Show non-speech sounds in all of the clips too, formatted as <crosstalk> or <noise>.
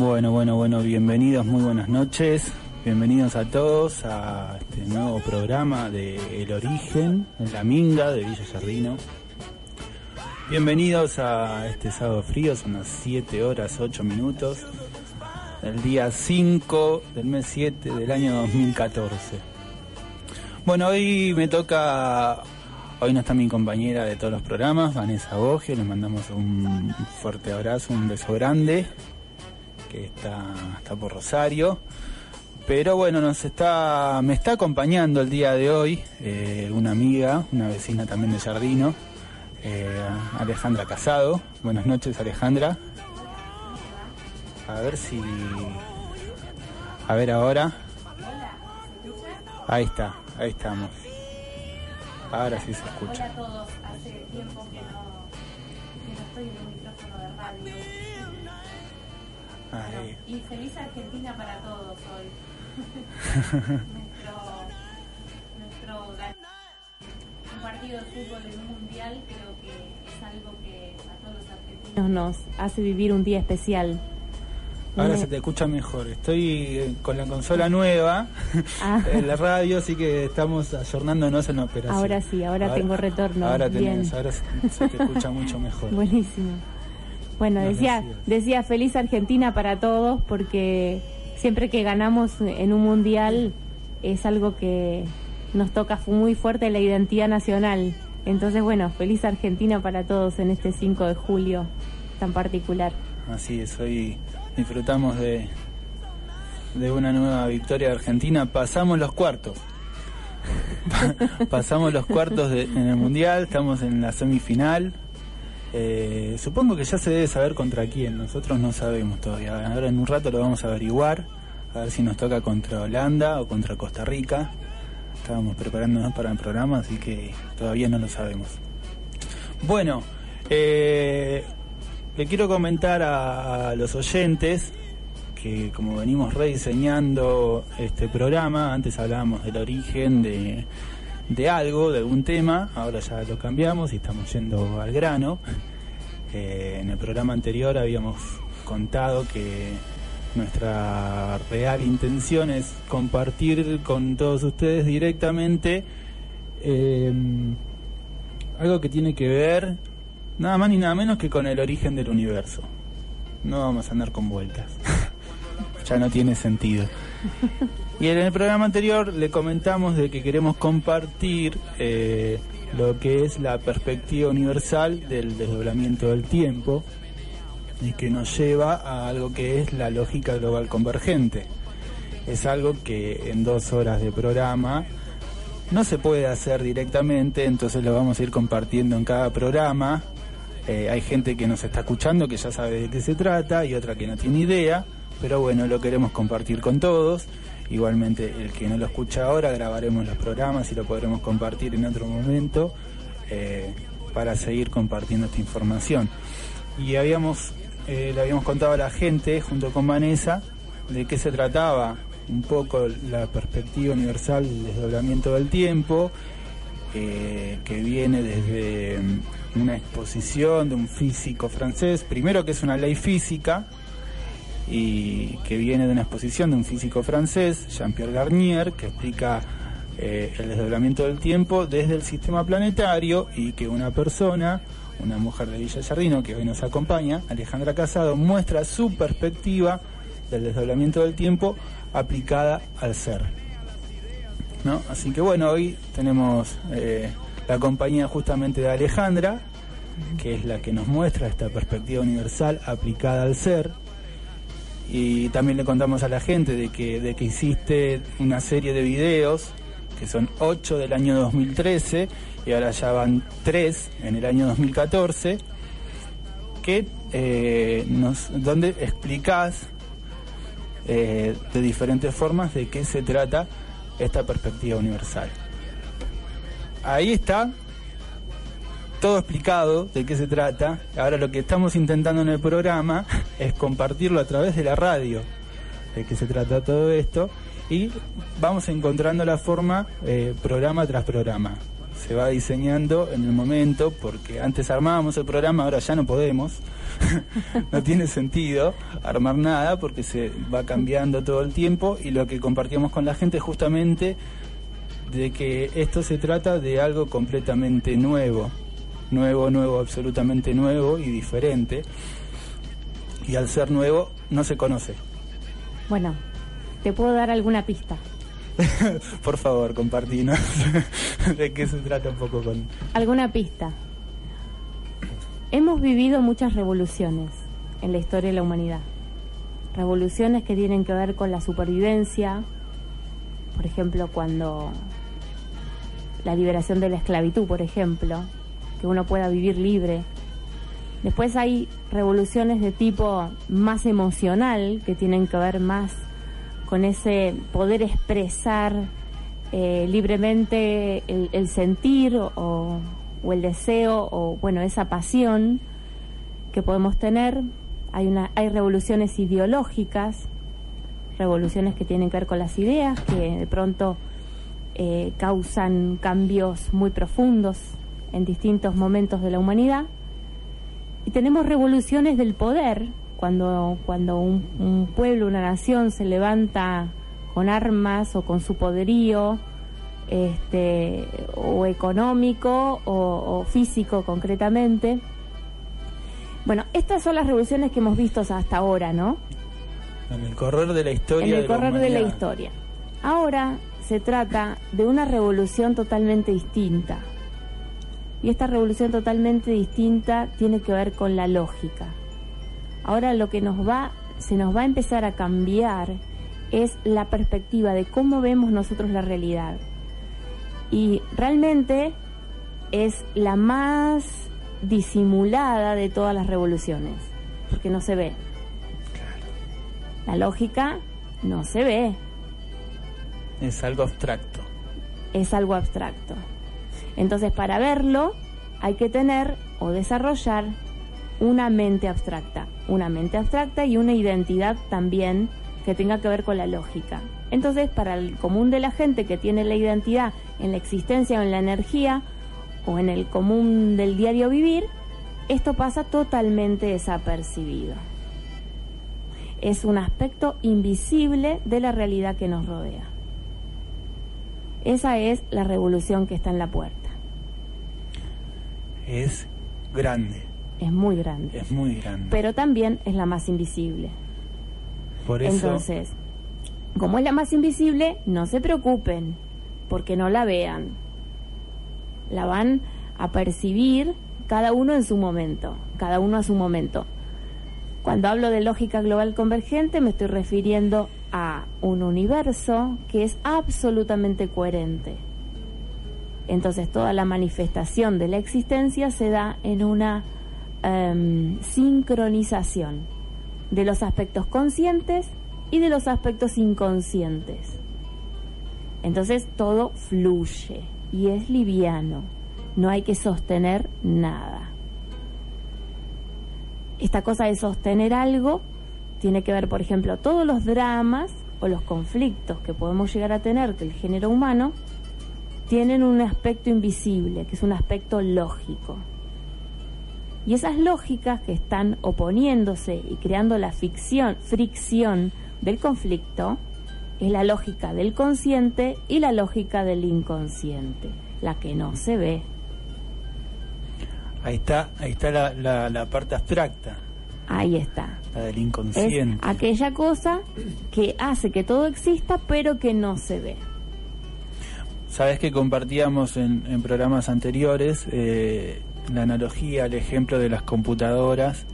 Bueno, bueno, bueno, bienvenidos, muy buenas noches. Bienvenidos a todos a este nuevo programa de El Origen, en la Minga de Villa Jardino. Bienvenidos a este sábado frío, son las 7 horas 8 minutos, el día 5 del mes 7 del año 2014. Bueno, hoy me toca, hoy no está mi compañera de todos los programas, Vanessa Bogio, le mandamos un fuerte abrazo, un beso grande, que está, está por Rosario. Pero bueno, nos está, me está acompañando el día de hoy eh, una amiga, una vecina también de Jardino, eh, Alejandra Casado. Buenas noches, Alejandra. A ver si. A ver ahora. Ahí está, ahí estamos. Ahora sí se escucha. Ahí. Y feliz Argentina para todos hoy. <laughs> nuestro, nuestro un partido de fútbol en un mundial creo que es algo que a todos los argentinos nos hace vivir un día especial. Ahora se te escucha mejor. Estoy eh, con la consola nueva <laughs> Ah. en la radio, así que estamos ayornándonos en la operación. Ahora sí, ahora tengo retorno. Ahora tenés, se te escucha mucho mejor. <laughs> Buenísimo. Bueno, No, decía, decía feliz Argentina para todos porque siempre que ganamos en un mundial es algo que nos toca muy fuerte la identidad nacional. Entonces, bueno, feliz Argentina para todos en este 5 de julio tan particular. Así es, hoy disfrutamos de, de una nueva victoria de Argentina. Pasamos los cuartos. <laughs> Pa- Pasamos los cuartos de- en el Mundial, estamos en la semifinal. Eh, supongo que ya se debe saber contra quién, nosotros no sabemos todavía. Ahora en un rato lo vamos a averiguar, a ver si nos toca contra Holanda o contra Costa Rica. Estábamos preparándonos para el programa, así que todavía no lo sabemos. Bueno, eh, le quiero comentar a, a los oyentes que como venimos rediseñando este programa, antes hablábamos del origen de, de algo, de algún tema, ahora ya lo cambiamos y estamos yendo al grano. Eh, en el programa anterior habíamos contado que nuestra real intención es compartir con todos ustedes directamente eh, algo que tiene que ver nada más ni nada menos que con el origen del universo. No vamos a andar con vueltas. <laughs> ya no tiene sentido. Y en el programa anterior le comentamos de que queremos compartir eh, lo que es la perspectiva universal del desdoblamiento del tiempo y que nos lleva a algo que es la lógica global convergente. Es algo que en dos horas de programa no se puede hacer directamente, entonces lo vamos a ir compartiendo en cada programa. Eh, hay gente que nos está escuchando que ya sabe de qué se trata y otra que no tiene idea, pero bueno, lo queremos compartir con todos. Igualmente, el que no lo escucha ahora, grabaremos los programas y lo podremos compartir en otro momento eh, para seguir compartiendo esta información. Y habíamos, eh, le habíamos contado a la gente, junto con Vanessa, de qué se trataba un poco la perspectiva universal del desdoblamiento del tiempo, eh, que viene desde mm, una exposición de un físico francés, primero que es una ley física, y que viene de una exposición de un físico francés, Jean-Pierre Garnier, que explica eh, el desdoblamiento del tiempo desde el sistema planetario y que una persona, una mujer de Villa Jardino que hoy nos acompaña, Alejandra Casado, muestra su perspectiva del desdoblamiento del tiempo aplicada al ser. ¿No? Así que bueno, hoy tenemos eh, la compañía justamente de Alejandra, que es la que nos muestra esta perspectiva universal aplicada al ser. Y también le contamos a la gente de que, de que existe una serie de videos, que son ocho del año 2013, y ahora ya van tres en el año 2014, que eh, donde explicás eh, de diferentes formas de qué se trata esta perspectiva universal. Ahí está todo explicado de qué se trata. Ahora lo que estamos intentando en el programa <laughs> es compartirlo a través de la radio, de qué se trata todo esto, y vamos encontrando la forma eh, programa tras programa. se va diseñando en el momento, porque antes armábamos el programa, ahora ya no podemos. <laughs> no tiene sentido armar nada porque se va cambiando todo el tiempo y lo que compartíamos con la gente es justamente de que esto se trata de algo completamente nuevo, nuevo, nuevo, absolutamente nuevo y diferente. Y al ser nuevo no se conoce. Bueno, te puedo dar alguna pista. <laughs> Por favor, compartinos <laughs> de qué se trata un poco con... Alguna pista. Hemos vivido muchas revoluciones en la historia de la humanidad. Revoluciones que tienen que ver con la supervivencia, por ejemplo, cuando la liberación de la esclavitud, por ejemplo, que uno pueda vivir libre. Después hay revoluciones de tipo más emocional, que tienen que ver más con ese poder expresar eh, libremente el, sentir o, o, el deseo o bueno esa pasión que podemos tener hay una hay revoluciones ideológicas revoluciones que tienen que ver con las ideas que de pronto eh, causan cambios muy profundos en distintos momentos de la humanidad y tenemos revoluciones del poder cuando, cuando un, pueblo, una nación se levanta con armas o con su poderío, este, o económico o, físico concretamente. Bueno, estas son las revoluciones que hemos visto hasta ahora, ¿no? En el correr de la historia. En el correr de la historia. Ahora se trata de una revolución totalmente distinta. Y esta revolución totalmente distinta tiene que ver con la lógica. Ahora lo que nos va, se nos va a empezar a cambiar es la perspectiva de cómo vemos nosotros la realidad. Y realmente es la más disimulada de todas las revoluciones, porque no se ve. La lógica no se ve. Es algo abstracto. Es algo abstracto. Entonces, para verlo, hay que tener o desarrollar una mente abstracta, una mente abstracta y una identidad también que tenga que ver con la lógica. Entonces, para el común de la gente que tiene la identidad en la existencia o en la energía o en el común del diario vivir, esto pasa totalmente desapercibido. Es un aspecto invisible de la realidad que nos rodea. Esa es la revolución que está en la puerta. Es grande es muy grande. Es muy grande. Pero también es la más invisible. Por eso. Entonces, como es la más invisible, no se preocupen, porque no la vean. La van a percibir cada uno en su momento, cada uno a su momento. Cuando hablo de lógica global convergente, me estoy refiriendo a un universo que es absolutamente coherente. Entonces toda la manifestación de la existencia se da en una Em, sincronización de los aspectos conscientes y de los aspectos inconscientes. Entonces todo fluye y es liviano, no hay que sostener nada. Esta cosa de sostener algo tiene que ver, por ejemplo, todos los dramas o los conflictos que podemos llegar a tener del género humano tienen un aspecto invisible, que es un aspecto lógico. Y esas lógicas que están oponiéndose y creando la ficción, fricción del conflicto es la lógica del consciente y la lógica del inconsciente, la que no se ve. Ahí está, ahí está la, la, parte abstracta. Ahí está. La del inconsciente. Es aquella cosa que hace que todo exista pero que no se ve. Sabes que compartíamos en, en programas anteriores eh, la analogía, el ejemplo de las computadoras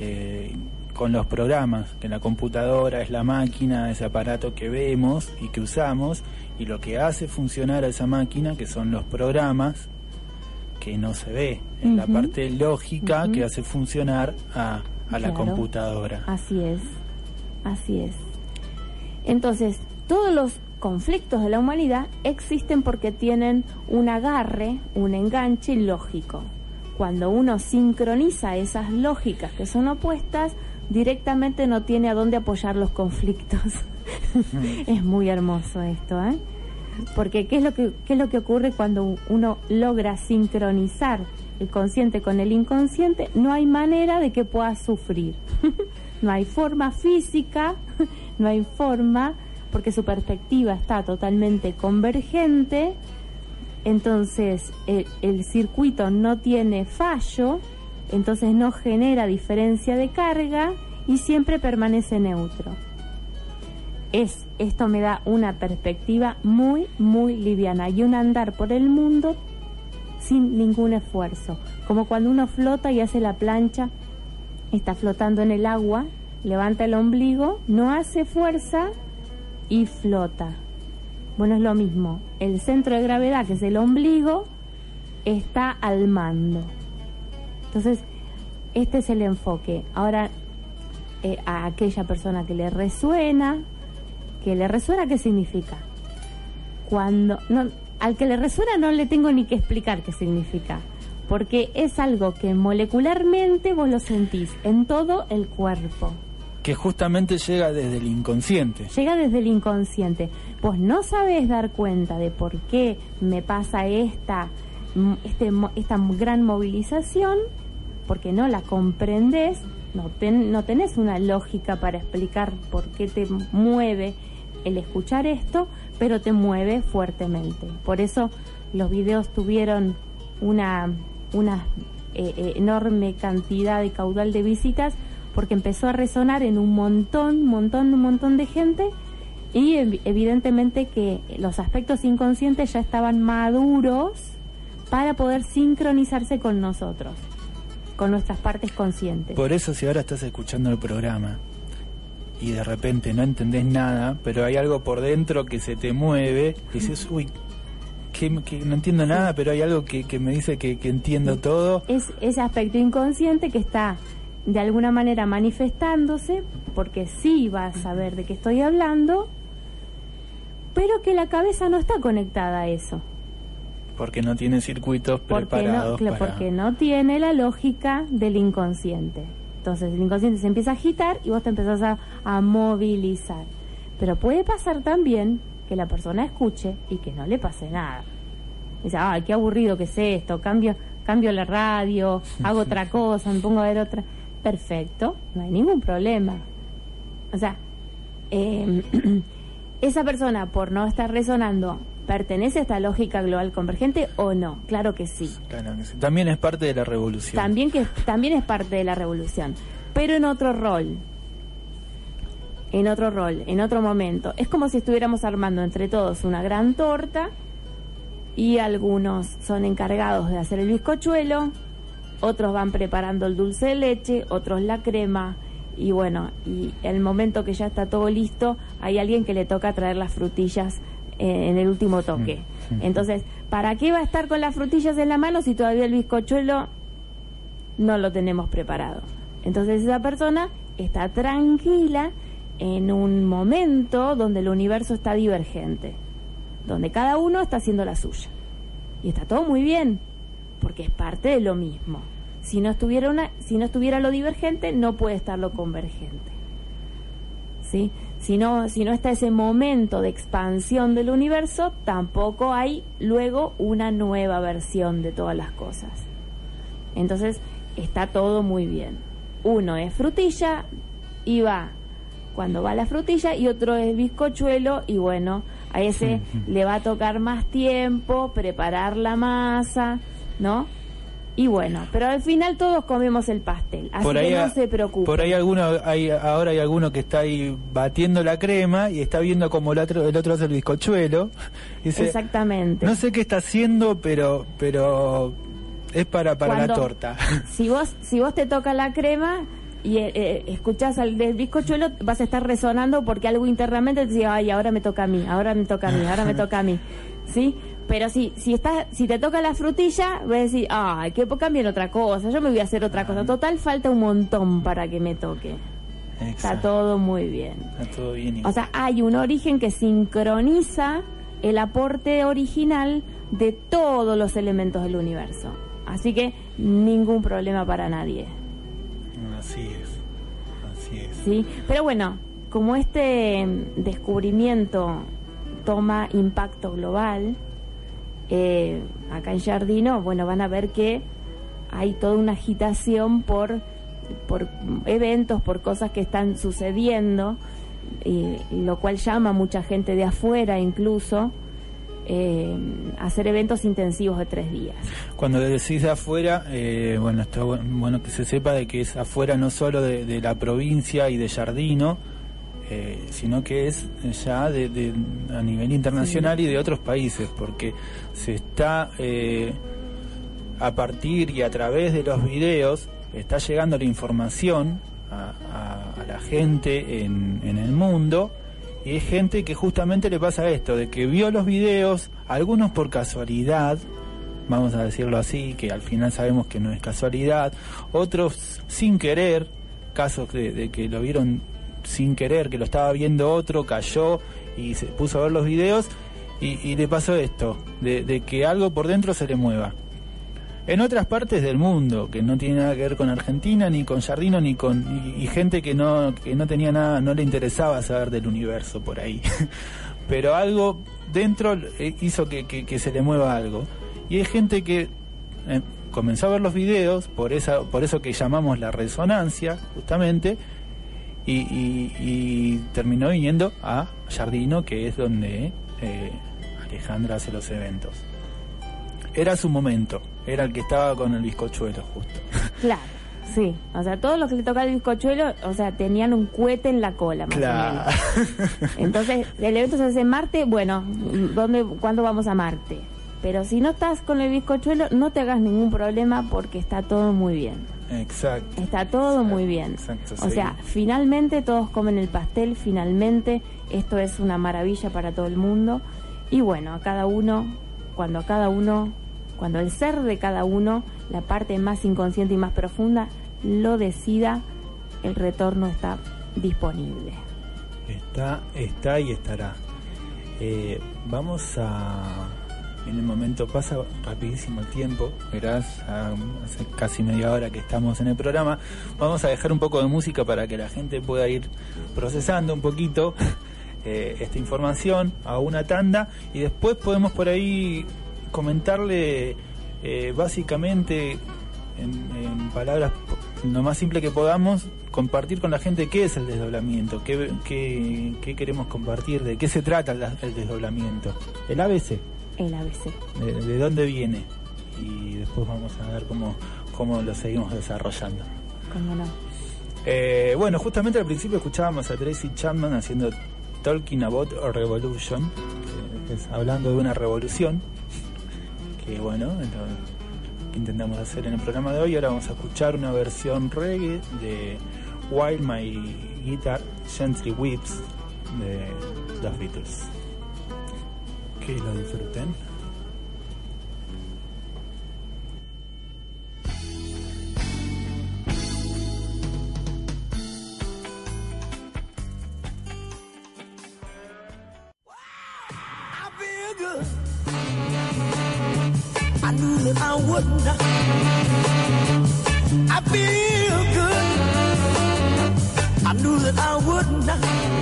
eh, con los programas, que la computadora es la máquina, ese aparato que vemos y que usamos, y lo que hace funcionar a esa máquina, que son los programas, que no se ve, en la parte lógica que hace funcionar a, la computadora. Así es, así es. Entonces, todos los conflictos de la humanidad existen porque tienen un agarre, un enganche lógico cuando uno sincroniza esas lógicas que son opuestas, directamente no tiene a dónde apoyar los conflictos. <laughs> es muy hermoso esto, ¿eh? Porque ¿qué es, lo que, ¿qué es lo que ocurre cuando uno logra sincronizar el consciente con el inconsciente? No hay manera de que pueda sufrir. <laughs> no hay forma física, <laughs> no hay forma, porque su perspectiva está totalmente convergente, entonces el, el circuito no tiene fallo, entonces no genera diferencia de carga y siempre permanece neutro. Es, esto me da una perspectiva muy, muy liviana y un andar por el mundo sin ningún esfuerzo, como cuando uno flota y hace la plancha, está flotando en el agua, levanta el ombligo, no hace fuerza y flota. Bueno, es lo mismo, el centro de gravedad, que es el ombligo, está al mando. Entonces, este es el enfoque. Ahora, eh, a aquella persona que le resuena, que le resuena, ¿qué significa? Cuando, no, al que le resuena no le tengo ni que explicar qué significa, porque es algo que molecularmente vos lo sentís en todo el cuerpo. Que justamente llega desde el inconsciente. Llega desde el inconsciente. Vos no sabés dar cuenta de por qué me pasa esta, este, esta gran movilización, porque no la comprendés, no, no tenés una lógica para explicar por qué te mueve el escuchar esto, pero te mueve fuertemente. Por eso los videos tuvieron una, una eh, eh, enorme cantidad y caudal de visitas porque empezó a resonar en un montón, montón, un montón de gente y evidentemente que los aspectos inconscientes ya estaban maduros para poder sincronizarse con nosotros, con nuestras partes conscientes. Por eso si ahora estás escuchando el programa y de repente no entendés nada, pero hay algo por dentro que se te mueve, y <laughs> dices, uy, que, no entiendo nada, pero hay algo que, me dice que, entiendo todo. Es ese aspecto inconsciente que está de alguna manera manifestándose, porque sí vas a saber de qué estoy hablando, pero que la cabeza no está conectada a eso. Porque no tiene circuitos preparados. Porque no tiene la lógica del inconsciente. Entonces el inconsciente se empieza a agitar y vos te empezás a, movilizar. Pero puede pasar también que la persona escuche y que no le pase nada. Dice, ay, qué aburrido que es esto, cambio, cambio la radio, <laughs> hago otra cosa, me pongo a ver otra. Perfecto, no hay ningún problema. O sea, em, <clears throat> esa persona por no estar resonando ¿Pertenece a esta lógica global convergente o no? Claro que sí. También es parte de la revolución. También, que, también es parte de la revolución, pero en otro rol. En otro rol, en otro momento. Es como si estuviéramos armando entre todos una gran torta y algunos son encargados de hacer el bizcochuelo, otros van preparando el dulce de leche, otros la crema, y bueno, y el momento que ya está todo listo, hay alguien que le toca traer las frutillas en el último toque. Mm, mm. Entonces, ¿para qué va a estar con las frutillas en la mano si todavía el bizcochuelo no lo tenemos preparado? Entonces esa persona está tranquila en un momento donde el universo está divergente, donde cada uno está haciendo la suya. Y está todo muy bien, porque es parte de lo mismo. Si no estuviera una, si no estuviera lo divergente, no puede estar lo convergente. ¿Sí? si no, si no está ese momento de expansión del universo, tampoco hay luego una nueva versión de todas las cosas. Entonces, está todo muy bien. Uno es frutilla y va cuando va la frutilla y otro es bizcochuelo y bueno, a ese le va a tocar más tiempo preparar la masa, ¿no? Y bueno, pero al final todos comemos el pastel, así que no se preocupen. Por ahí alguno, hay, ahora hay alguno que está ahí batiendo la crema y está viendo como el otro, el otro hace el bizcochuelo. <laughs> Exactamente. No sé qué está haciendo, pero, pero es para, para la torta. <laughs> Si vos, si vos te toca la crema y eh, eh, escuchás al del bizcochuelo, vas a estar resonando porque algo internamente te dice, ay, ahora me toca a mí, ahora me toca a mí, ahora me toca a mí. <laughs> ¿Sí? Pero si, si, estás, si te toca la frutilla, voy a decir, ay, que cambien otra cosa, yo me voy a hacer otra cosa. Total, falta un montón para que me toque. Está todo muy bien. Está todo bien. O sea, hay un origen que sincroniza el aporte original de todos los elementos del universo. Así que ningún problema para nadie. Así es. Así es. Sí, pero bueno, como este descubrimiento toma impacto global. Eh, acá en Jardino, bueno, van a ver que hay toda una agitación por, por eventos, por cosas que están sucediendo, y, lo cual llama a mucha gente de afuera incluso. Eh, hacer eventos intensivos de tres días. Cuando decís de afuera, eh, bueno, está bueno que se sepa de que es afuera no solo de, la provincia y de Jardino, eh, sino que es ya de, a nivel internacional y de otros países, porque se está a partir y a través de los videos está llegando la información a, la gente en, en el mundo y es gente que justamente le pasa esto, de que vio los videos, algunos por casualidad, vamos a decirlo así, que al final sabemos que no es casualidad, otros sin querer, casos de, que lo vieron sin querer, que lo estaba viendo otro, cayó y se puso a ver los videos y, le pasó esto, de, de que algo por dentro se le mueva en otras partes del mundo, que no tiene nada que ver con Argentina, ni con Jardino, ni con. y, gente que no, que no tenía nada, no le interesaba saber del universo por ahí. <laughs> Pero algo dentro eh, hizo que, que, se le mueva algo. Y hay gente que eh, comenzó a ver los videos, por, esa, por eso que llamamos la resonancia, justamente, y, terminó viniendo a Jardino, que es donde eh, Alejandra hace los eventos. Era su momento era el que estaba con el bizcochuelo, justo. <laughs> Claro, sí. O sea, todos los que le tocaba el bizcochuelo, o sea, tenían un cohete en la cola, más claro. o menos. <laughs> Entonces, el evento se hace en Marte, bueno, ¿dónde, ¿cuándo vamos a Marte? Pero si no estás con el bizcochuelo, no te hagas ningún problema porque está todo muy bien. Exacto. Está todo muy bien. Exacto, o sea, finalmente todos comen el pastel, finalmente esto es una maravilla para todo el mundo. Y bueno, a cada uno, cuando a cada uno cuando el ser de cada uno, la parte más inconsciente y más profunda, lo decida, el retorno está disponible. Está, está y estará. Eh, vamos a... En el momento pasa rapidísimo el tiempo, verás, hace casi media hora que estamos en el programa. Vamos a dejar un poco de música para que la gente pueda ir procesando un poquito <laughs> eh, esta información a una tanda y después podemos por ahí comentarle eh, básicamente en, palabras lo más simple que podamos, compartir con la gente qué es el desdoblamiento, qué, qué, queremos compartir, de qué se trata el, desdoblamiento. El ABC. El ABC. De, dónde viene. Y después vamos a ver cómo, cómo lo seguimos desarrollando. ¿Cómo no? Eh, bueno, justamente al principio escuchábamos a Tracy Chapman haciendo Talking About a Revolution, hablando de una revolución que bueno, que intentamos hacer en el programa de hoy. Ahora vamos a escuchar una versión reggae de While My Guitar Gently Whips de los Beatles. Que lo disfruten. wouldn't. I feel good. I knew that I wouldn't. So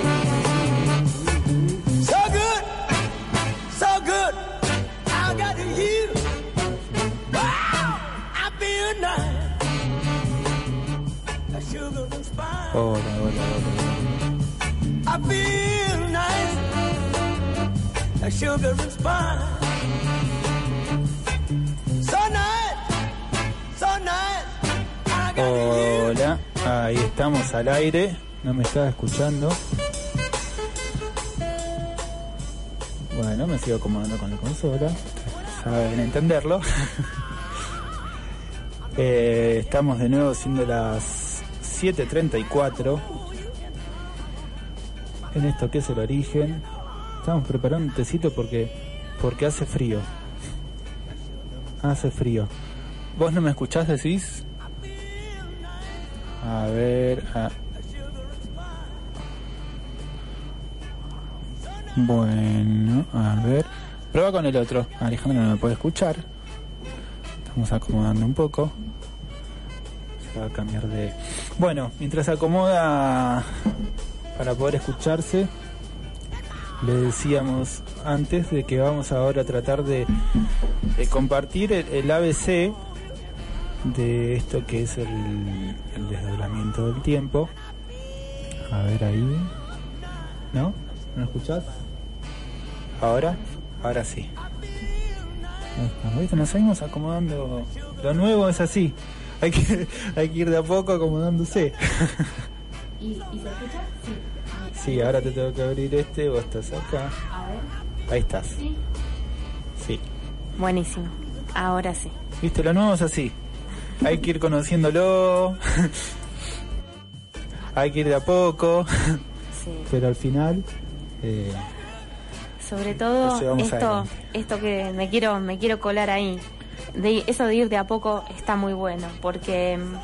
Hola, hola, hola. I feel nice. A sugar and spice. Hola, ahí estamos al aire. No me estaba escuchando. Bueno, me sigo acomodando con la consola. Saben entenderlo. <laughs> Eh, estamos de nuevo siendo las 7.34. En esto que es el origen. Estamos preparando un tecito porque, porque hace frío. Hace frío. ¿Vos no me escuchás, decís? A ver. Bueno, a ver. Prueba con el otro. Alejandro no me puede escuchar. Estamos acomodando un poco. Se va a cambiar de. Bueno, mientras se acomoda para poder escucharse, le decíamos antes de que vamos ahora a tratar de, compartir el, ABC de esto que es el, el desdoblamiento del tiempo. A ver ahí. ¿No? ¿No escuchás? ¿Ahora? Ahora sí. ¿Viste? Nos seguimos acomodando. Lo nuevo es así. Hay que, hay que ir de a poco acomodándose. <laughs> ¿Y, se escucha? Sí. Sí, ahora te tengo que abrir este, vos estás acá. A ver. Ahí estás. Sí. Sí. Buenísimo. Ahora sí. Viste, lo nuevo es así. Hay que ir conociéndolo. <laughs> hay que ir de a poco. Sí. Pero al final. Eh, sobre todo esto, esto que me quiero, me quiero colar ahí. De, eso de ir de a poco está muy bueno, porque mm,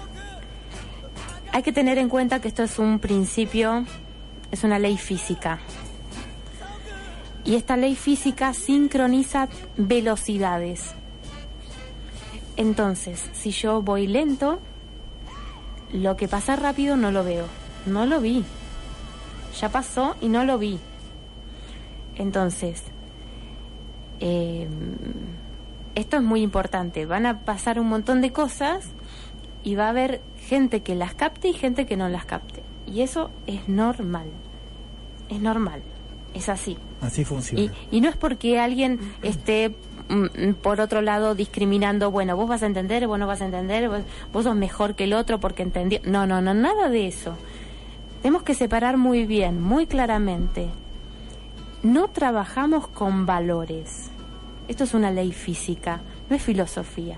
hay que tener en cuenta que esto es un principio, es una ley física. Y esta ley física sincroniza velocidades. Entonces, si yo voy lento, lo que pasa rápido no lo veo. No lo vi. Ya pasó y no lo vi. Entonces, eh, esto es muy importante. Van a pasar un montón de cosas y va a haber gente que las capte y gente que no las capte. Y eso es normal. Es normal. Es así. Así funciona. Y, no es porque alguien esté mm, por otro lado discriminando, bueno, vos vas a entender, vos no vas a entender, vos, vos sos mejor que el otro porque entendió. No, no, no, nada de eso. Tenemos que separar muy bien, muy claramente no trabajamos con valores. Esto es una ley física, no es filosofía,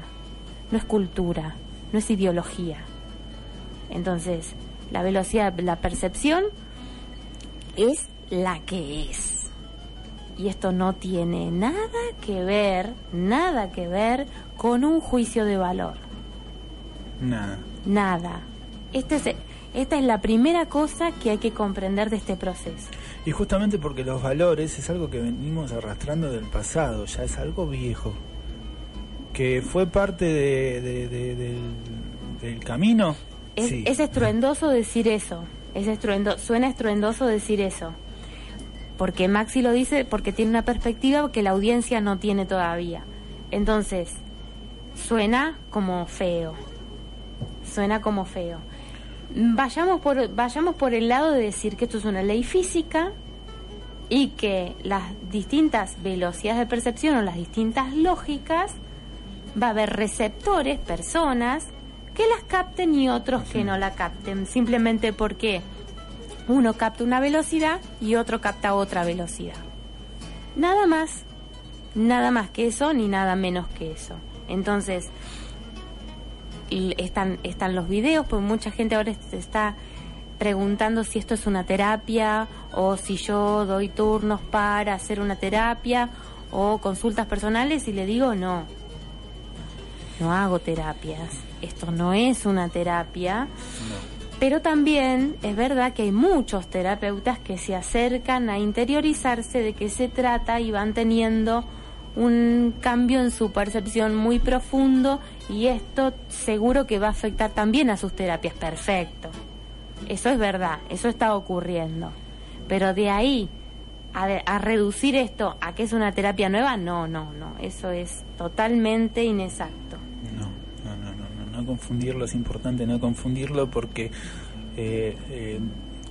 no es cultura, no es ideología. Entonces, la velocidad, la percepción es la que es. Y esto no tiene nada que ver, nada que ver con un juicio de valor. Nada. Nada. Este es, esta es la primera cosa que hay que comprender de este proceso. Y justamente porque los valores es algo que venimos arrastrando del pasado, ya es algo viejo, que fue parte de, del, camino. Es, es, estruendoso decir eso, es estruendo, suena estruendoso decir eso, porque Maxi lo dice porque tiene una perspectiva que la audiencia no tiene todavía. Entonces, suena como feo, suena como feo vayamos por, vayamos por el lado de decir que esto es una ley física y que las distintas velocidades de percepción o las distintas lógicas va a haber receptores, personas, que las capten y otros que no la capten, simplemente porque uno capta una velocidad y otro capta otra velocidad. Nada más, nada más que eso ni nada menos que eso. Entonces, están, están los videos, pues mucha gente ahora se está preguntando si esto es una terapia o si yo doy turnos para hacer una terapia o consultas personales y le digo no, no hago terapias, esto no es una terapia. Pero también es verdad que hay muchos terapeutas que se acercan a interiorizarse de qué se trata y van teniendo un cambio en su percepción muy profundo y esto seguro que va a afectar también a sus terapias. Perfecto. Eso es verdad, eso está ocurriendo. Pero de ahí a, reducir esto a que es una terapia nueva, no, no, no. Eso es totalmente inexacto. No, no, no, no, no, confundirlo es importante, no confundirlo porque eh, eh,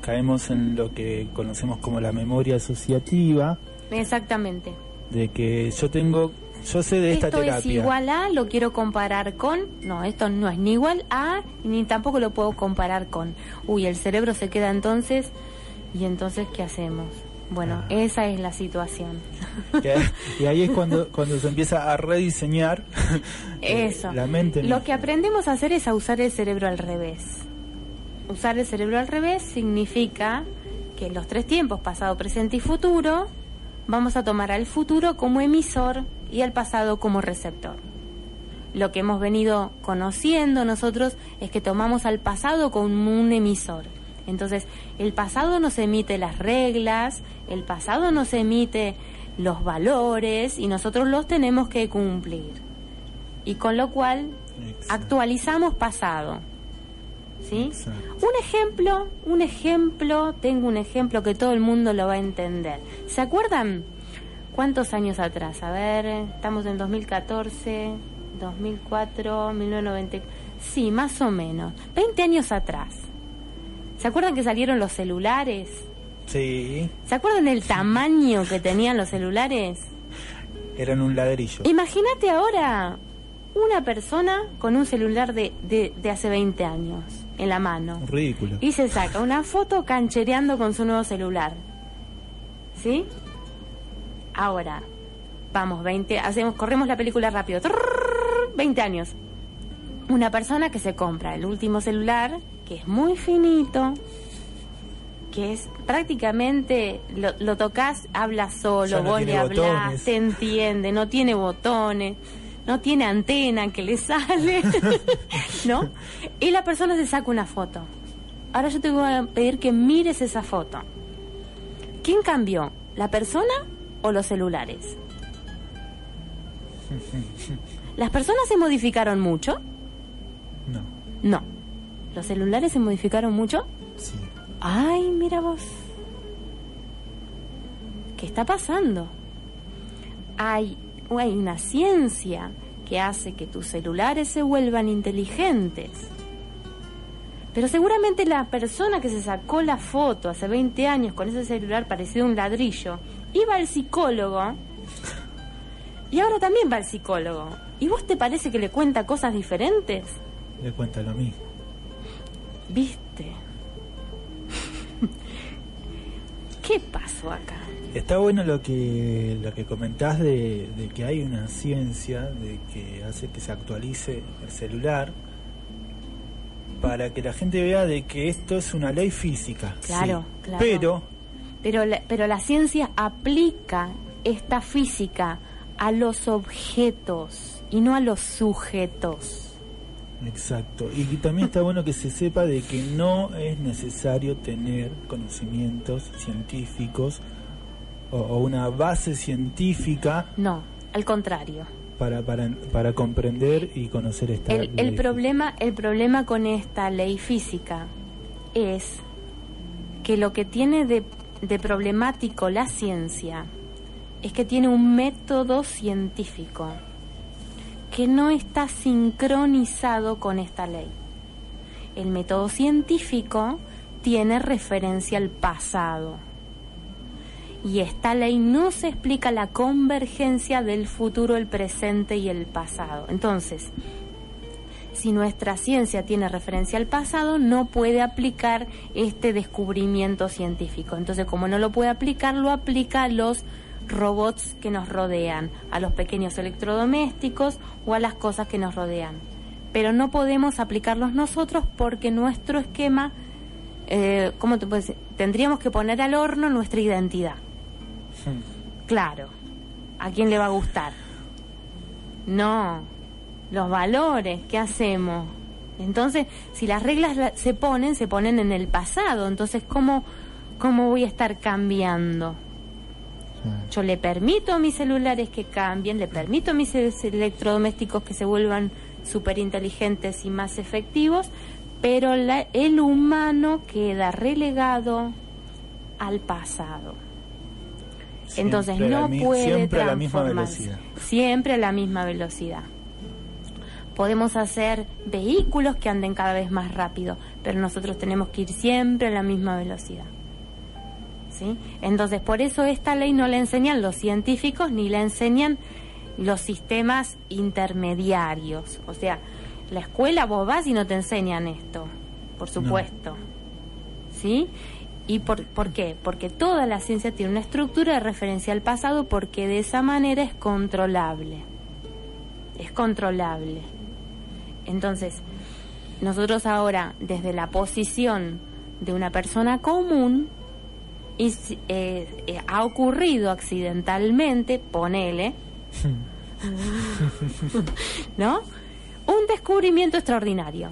caemos en lo que conocemos como la memoria asociativa. Exactamente de que yo tengo, yo sé de esta terapia. Esto es igual a, lo quiero comparar con, no, esto no es ni igual a, ni tampoco lo puedo comparar con. Uy, el cerebro se queda entonces, y entonces, ¿qué hacemos? Bueno, ah. esa es la situación. Y ahí es cuando, <laughs> cuando se empieza a rediseñar <laughs> eh, Eso. la mente. Lo que aprendemos a hacer es a usar el cerebro al revés. Usar el cerebro al revés significa que los tres tiempos, pasado, presente y futuro, vamos a tomar al futuro como emisor y al pasado como receptor. Lo que hemos venido conociendo nosotros es que tomamos al pasado como un emisor. Entonces, el pasado nos emite las reglas, el pasado nos emite los valores y nosotros los tenemos que cumplir. Y con lo cual actualizamos pasado. ¿Sí? Exacto. Un ejemplo, un ejemplo, tengo un ejemplo que todo el mundo lo va a entender. ¿Se acuerdan cuántos años atrás? A ver, estamos en 2014, 2004, 1990. Sí, más o menos. 20 años atrás. ¿Se acuerdan que salieron los celulares? Sí, ¿Se acuerdan del tamaño que tenían los celulares? eran un ladrillo. Imagínate ahora una persona con un celular de, de, de hace 20 años en la mano. Ridículo. Y se saca una foto canchereando con su nuevo celular. ¿Sí? Ahora, vamos, 20, hacemos, corremos la película rápido. Trrrr, 20 años. Una persona que se compra el último celular, que es muy finito, que es prácticamente, lo, lo tocas, habla solo, no vos le botones. te entiende, no tiene botones, no tiene antena que le sale, <laughs> ¿no? Y la persona se saca una foto. Ahora yo te voy a pedir que mires esa foto. ¿Quién cambió? ¿La persona o los celulares? <laughs> ¿Las personas se modificaron mucho? No, No. ¿Los celulares se modificaron mucho? sí. Ay, mira vos. ¿Qué está pasando? Hay, hay una ciencia que hace que tus celulares se vuelvan inteligentes. Pero seguramente la persona que se sacó la foto hace 20 años con ese celular parecido a un ladrillo, iba al psicólogo y ahora también va al psicólogo. ¿Y vos te parece que le cuenta cosas diferentes? Le cuenta lo mismo. ¿Viste? <laughs> ¿Qué pasó acá? Está bueno lo que lo que comentás de, de que hay una ciencia de que hace que se actualice el celular para que la gente vea de que esto es una ley física. Claro, sí. claro. Pero Pero la, pero la ciencia aplica esta física a los objetos y no a los sujetos. Exacto. Y también está bueno que se sepa de que no es necesario tener conocimientos científicos o, o una base científica No, al contrario. para, para, para comprender y conocer esta El, el ley. problema, el problema con esta ley física es que lo que tiene de, de problemático la ciencia es que tiene un método científico que no está sincronizado con esta ley. El método científico tiene referencia al pasado. Y esta ley no se explica la convergencia del futuro, el presente y el pasado. Entonces, si nuestra ciencia tiene referencia al pasado, no puede aplicar este descubrimiento científico. Entonces, como no lo puede aplicar, lo aplica a los robots que nos rodean, a los pequeños electrodomésticos o a las cosas que nos rodean. Pero no podemos aplicarlos nosotros porque nuestro esquema, eh, ¿cómo te puedes decir? Tendríamos que poner al horno nuestra identidad. Claro. ¿A quién le va a gustar? No. Los valores, ¿qué hacemos? Entonces, si las reglas la- se ponen, se ponen en el pasado. Entonces, ¿cómo, cómo voy a estar cambiando? Yo le permito a mis celulares que cambien, le permito a mis e- electrodomésticos que se vuelvan súper inteligentes y más efectivos, pero la- el humano queda relegado al pasado. Entonces Siempre no la puede siempre a la misma velocidad. Siempre a la misma velocidad. Podemos hacer vehículos que anden cada vez más rápido, pero nosotros tenemos que ir siempre a la misma velocidad. ¿Sí? Entonces, por eso esta ley no la enseñan los científicos ni la enseñan los sistemas intermediarios. O sea, la escuela vos vas y no te enseñan esto, por supuesto. ¿Sí? ¿Y por, por qué? Porque toda la ciencia tiene una estructura de referencia al pasado porque de esa manera es controlable. Es controlable. Entonces, nosotros ahora, desde la posición de una persona común, y, si- eh, eh, ha ocurrido accidentalmente, ponele, <laughs> ¿no? Un descubrimiento extraordinario.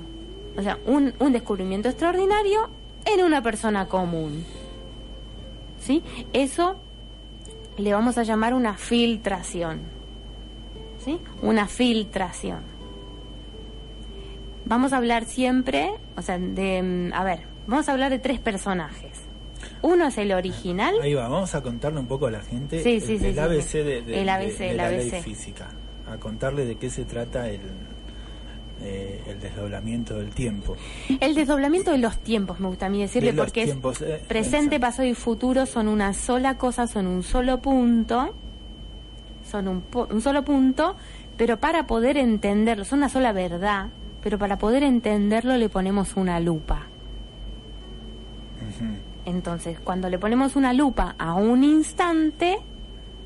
O sea, un, un descubrimiento extraordinario en una persona común. ¿Sí? Eso le vamos a llamar una filtración. ¿Sí? Una filtración. vamos a hablar siempre, o sea, de, mm, a ver, vamos a hablar de tres personajes. Uno es el original. Ahí va, vamos a contarle un poco a la gente Sí, sí, el, sí, el sí, ABC. De, de- El ABC, de- de el la ABC. ley física. A contarle de qué se trata el, eh, el desdoblamiento del tiempo. El desdoblamiento de los tiempos, me gusta a mí decirle, De porque tiempos, es eh, presente, exacto. pasado y futuro son una sola cosa, son un solo punto, son un, un solo punto, pero para poder entenderlo, son una sola verdad, pero para poder entenderlo le ponemos una lupa. Entonces, cuando le ponemos una lupa a un instante,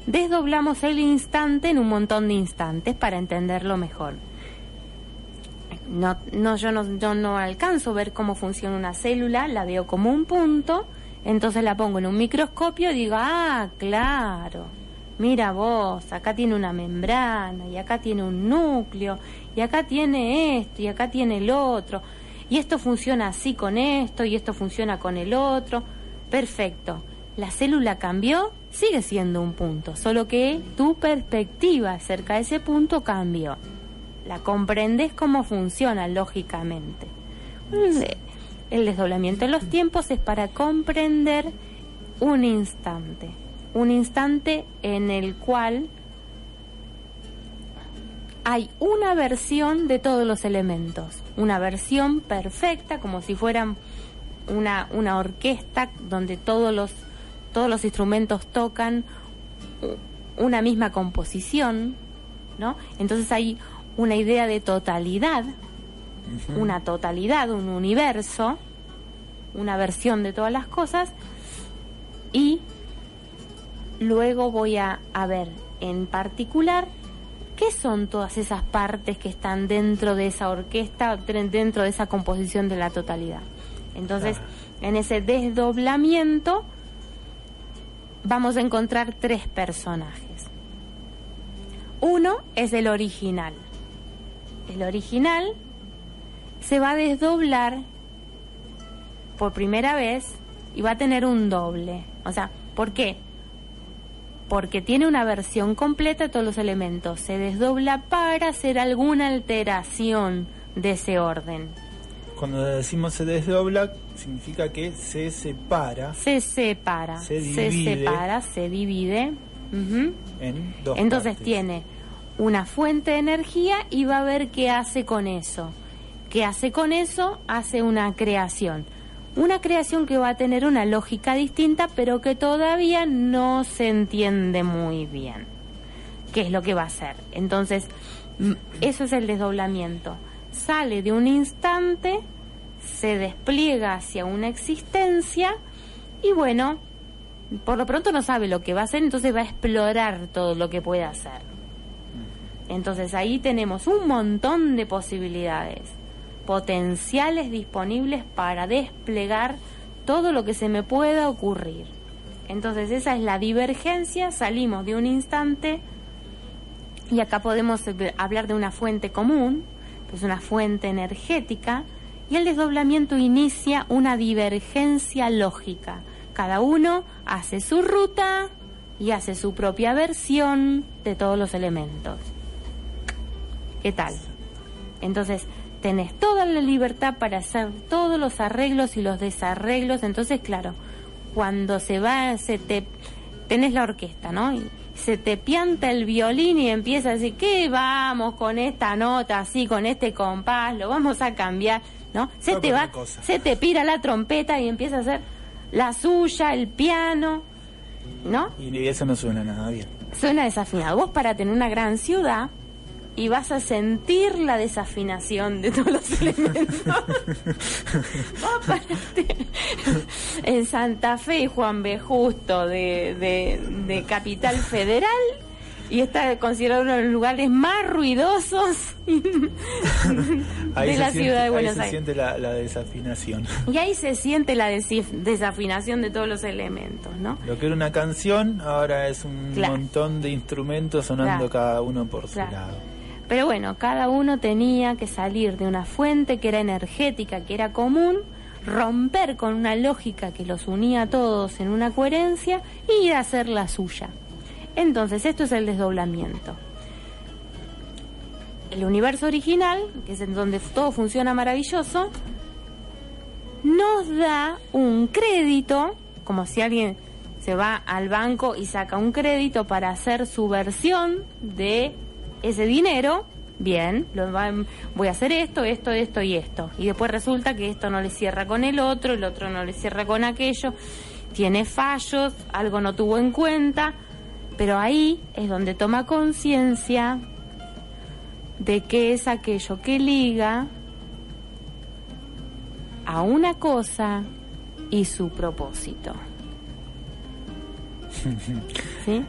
desdoblamos el instante en un montón de instantes para entenderlo mejor. No, no, yo no, yo no alcanzo a ver cómo funciona una célula, la veo como un punto, entonces la pongo en un microscopio y digo, ah, claro, mira vos, acá tiene una membrana, y acá tiene un núcleo, y acá tiene esto, y acá tiene el otro, y esto funciona así con esto, y esto funciona con el otro. Perfecto. La célula cambió, sigue siendo un punto, solo que tu perspectiva acerca de ese punto cambió. La comprendes cómo funciona lógicamente. El- El desdoblamiento de los tiempos es para comprender un instante, un instante en el cual hay una versión de todos los elementos, una versión perfecta, como si fueran una, una orquesta donde todos los, todos los instrumentos tocan una misma composición, ¿no? Entonces hay una idea de totalidad, una totalidad, un universo, una versión de todas las cosas, y luego voy a, a ver en particular qué son todas esas partes que están dentro de esa orquesta, dentro de esa composición de la totalidad. Entonces, Claro. en ese desdoblamiento vamos a encontrar tres personajes. Uno es el original. El original se va a desdoblar por primera vez y va a tener un doble. O sea, ¿por qué? Porque tiene una versión completa de todos los elementos. Se desdobla para hacer alguna alteración de ese orden. Cuando decimos se desdobla, significa que se separa Se separa. Se divide. separa, se divide. En dos Entonces partes. tiene una fuente de energía y va a ver qué hace con eso. ¿Qué hace con eso? Hace una creación. Una creación que va a tener una lógica distinta, pero que todavía no se entiende muy bien. ¿Qué es lo que va a hacer? Entonces, eso es el desdoblamiento. Sale de un instante, se despliega hacia una existencia y bueno, por lo pronto no sabe lo que va a hacer, entonces va a explorar todo lo que puede hacer. Entonces ahí tenemos un montón de posibilidades potenciales disponibles para desplegar todo lo que se me pueda ocurrir. Entonces esa es la divergencia, salimos de un instante y acá podemos eh, hablar de una fuente común, que es una fuente energética, y el desdoblamiento inicia una divergencia lógica. Cada uno hace su ruta y hace su propia versión de todos los elementos. ¿Qué tal? Entonces, tenés toda la libertad para hacer todos los arreglos y los desarreglos. Entonces, claro, cuando se va, se te tenés la orquesta, ¿no? Y se te pianta el violín y empieza a decir, ¿qué vamos con esta nota así, con este compás? Lo vamos a cambiar, ¿no? Se te va, cosa. se te pira la trompeta y empieza a hacer la suya, el piano, ¿no? Y eso no suena nada bien. Suena desafinado. Vos para tener una gran ciudad y vas a sentir la desafinación de todos los <laughs> elementos. En Santa Fe y Juan B. Justo de, de, de Capital Federal y está considerado uno de los lugares más ruidosos <laughs> Ahí de se la siente- ciudad de ahí Buenos se Aires. siente la, la desafinación. Y ahí se siente la desafinación de todos los elementos, ¿no? Lo que era una canción ahora es un Claro. montón de instrumentos sonando Claro. cada uno por su Claro. lado. Pero bueno, cada uno tenía que salir de una fuente que era energética, que era común, romper con una lógica que los unía a todos en una coherencia y ir a hacer la suya. Entonces, esto es el desdoblamiento. el universo original, que es en donde todo funciona maravilloso, nos da un crédito, como si alguien se va al banco y saca un crédito para hacer su versión de ese dinero, bien, lo voy a hacer esto, esto, esto y esto. Y después resulta que esto no le cierra con el otro, el otro no le cierra con aquello, tiene fallos, algo no tuvo en cuenta, pero ahí es donde toma conciencia de qué es aquello que liga a una cosa y su propósito. <laughs> ¿Sí?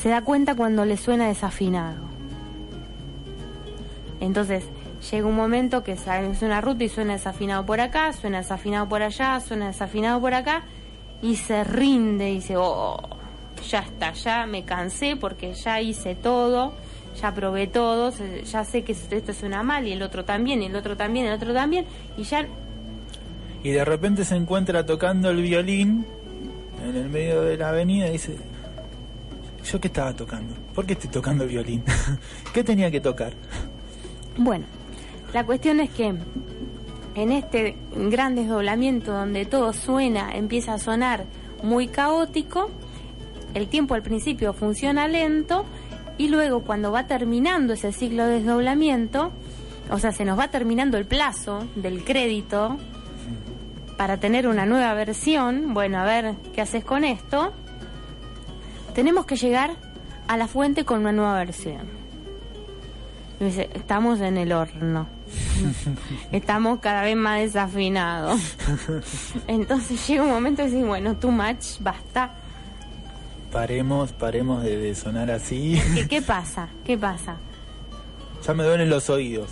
Se da cuenta cuando le suena desafinado. Entonces, llega un momento que sale una ruta y suena desafinado por acá, suena desafinado por allá, suena desafinado por acá, y se rinde y dice, oh, ya está, ya me cansé porque ya hice todo ya probé todo, ya sé que esto suena mal y el otro también, y el otro también, el otro también, y ya... Y de repente se encuentra tocando el violín en el medio de la avenida y dice, ¿yo qué estaba tocando? ¿Por qué estoy tocando el violín? <laughs> ¿Qué tenía que tocar? Bueno, la cuestión es que en este gran desdoblamiento donde todo suena, empieza a sonar muy caótico, el tiempo al principio funciona lento y luego cuando va terminando ese ciclo de desdoblamiento, o sea, se nos va terminando el plazo del crédito para tener una nueva versión, bueno, a ver qué haces con esto, tenemos que llegar a la fuente con una nueva versión. dice, estamos en el horno. <laughs> Estamos cada vez más desafinados. <laughs> Entonces llega un momento y decir, bueno, too much, basta Paremos, paremos de, sonar así. ¿Qué, pasa? ¿Qué pasa? Ya me duelen los oídos.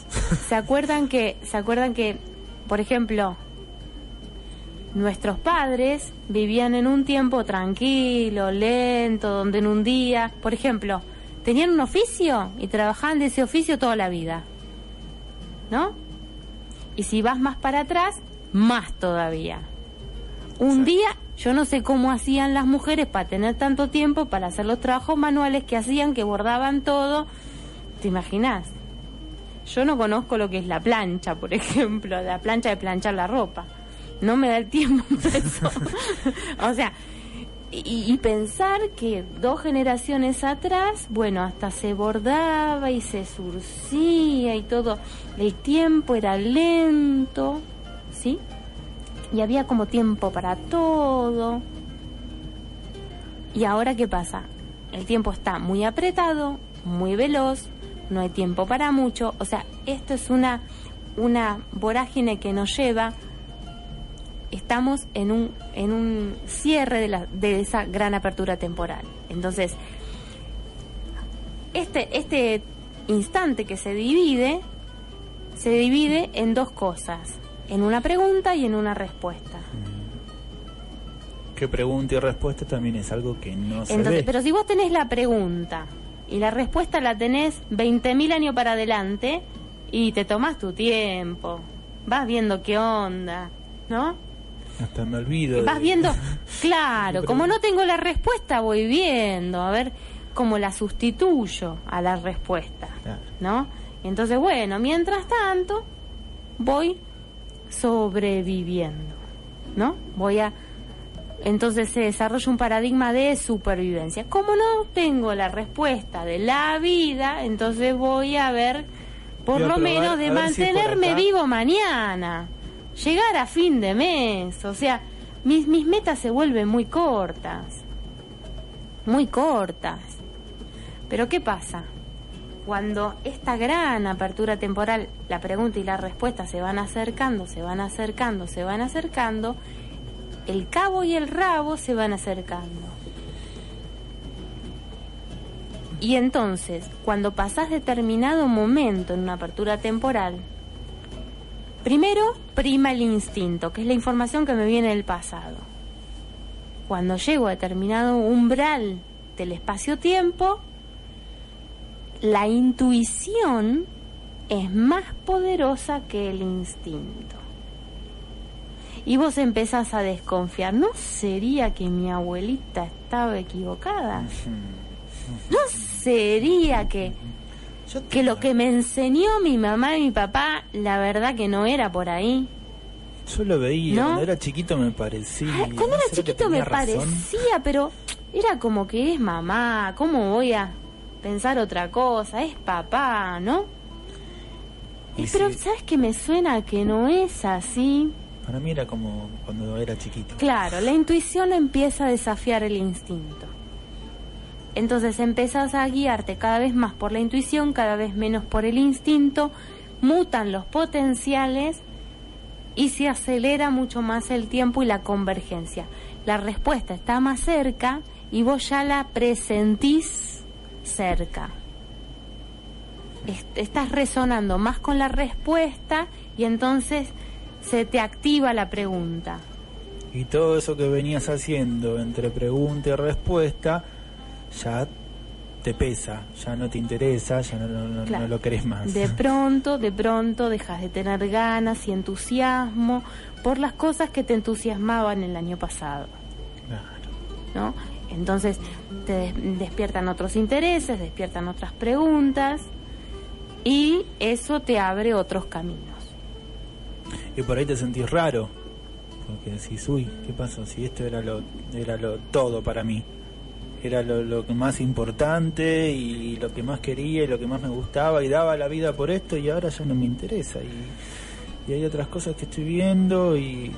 ¿Se acuerdan que, se acuerdan que, por ejemplo, nuestros padres vivían en un tiempo tranquilo, lento, donde en un día, por ejemplo, tenían un oficio y trabajaban de ese oficio toda la vida. ¿No? Y si vas más para atrás, más todavía. Un día yo no sé cómo hacían las mujeres para tener tanto tiempo para hacer los trabajos manuales que hacían, que bordaban todo. ¿Te imaginas? Yo no conozco lo que es la plancha, por <laughs> ejemplo, la plancha de planchar la ropa. No me da el tiempo <laughs> eso. o sea, y, y, pensar que dos generaciones atrás, bueno, hasta se bordaba y se surcía y todo. El tiempo era lento, ¿sí? y había como tiempo para todo. ¿Y ahora qué pasa? El tiempo está muy apretado, muy veloz, no hay tiempo para mucho, o sea, esto es una, una vorágine que nos lleva, estamos en un, en un cierre de, la, de esa gran apertura temporal. Entonces, este, este instante que se divide, se divide en dos cosas en una pregunta y en una respuesta. Que pregunta y respuesta también es algo que no se Entonces, Pero si vos tenés la pregunta y la respuesta la tenés 20.000 años para adelante y te tomás tu tiempo, vas viendo qué onda, ¿no? Hasta me olvido. Vas viendo, <laughs> claro, como no tengo la respuesta, voy viendo, a ver cómo la sustituyo a la respuesta, ¿no? Entonces, bueno, mientras tanto, voy sobreviviendo, ¿no? Voy a entonces se desarrolla un paradigma de supervivencia. Como no tengo la respuesta de la vida, entonces voy a ver por lo menos de mantenerme vivo mañana, llegar a fin de mes, o sea, mis, mis metas se vuelven muy cortas, muy cortas. Pero ¿qué pasa? cuando esta gran apertura temporal, la pregunta y la respuesta se van acercando, se van acercando, se van acercando, el cabo y el rabo se van acercando. Y entonces, cuando pasás determinado momento en una apertura temporal, primero prima el instinto, que es la información que me viene del pasado. Cuando llego a determinado umbral del espacio-tiempo, la intuición es más poderosa que el instinto. Y vos empezás a desconfiar, ¿no sería que mi abuelita estaba equivocada? ¿No sería que que lo que me enseñó mi mamá y mi papá, la verdad que no era por ahí. Yo lo veía, ¿No? cuando era chiquito me parecía. Cuando ¿no era chiquito me razón? parecía, pero era como que es mamá, ¿cómo voy a pensar otra cosa? Es papá, ¿no? Y pero. ¿sabes que me suena que no es así? Para mí era como cuando era chiquito. Claro, la intuición empieza a desafiar el instinto. Entonces empezás a guiarte cada vez más por la intuición, cada vez menos por el instinto, mutan los potenciales y se acelera mucho más el tiempo y la convergencia. La respuesta está más cerca y vos ya la presentís cerca. Est- Estás resonando más con la respuesta y entonces se te activa la pregunta. Y todo eso que venías haciendo entre pregunta y respuesta, ya te pesa, ya no te interesa, ya no, no- no- Claro. no lo querés más. De pronto, de pronto dejas de tener ganas y entusiasmo por las cosas que te entusiasmaban el año pasado, Claro. ¿no? Entonces te des- despiertan otros intereses, despiertan otras preguntas y eso te abre otros caminos. Y por ahí te sentís raro, porque decís, uy, ¿qué pasó? Si esto era lo, era lo todo para mí, era lo, lo que más importante y lo que más quería y lo que más me gustaba y daba la vida por esto y ahora ya no me interesa. Y, y hay otras cosas que estoy viendo y,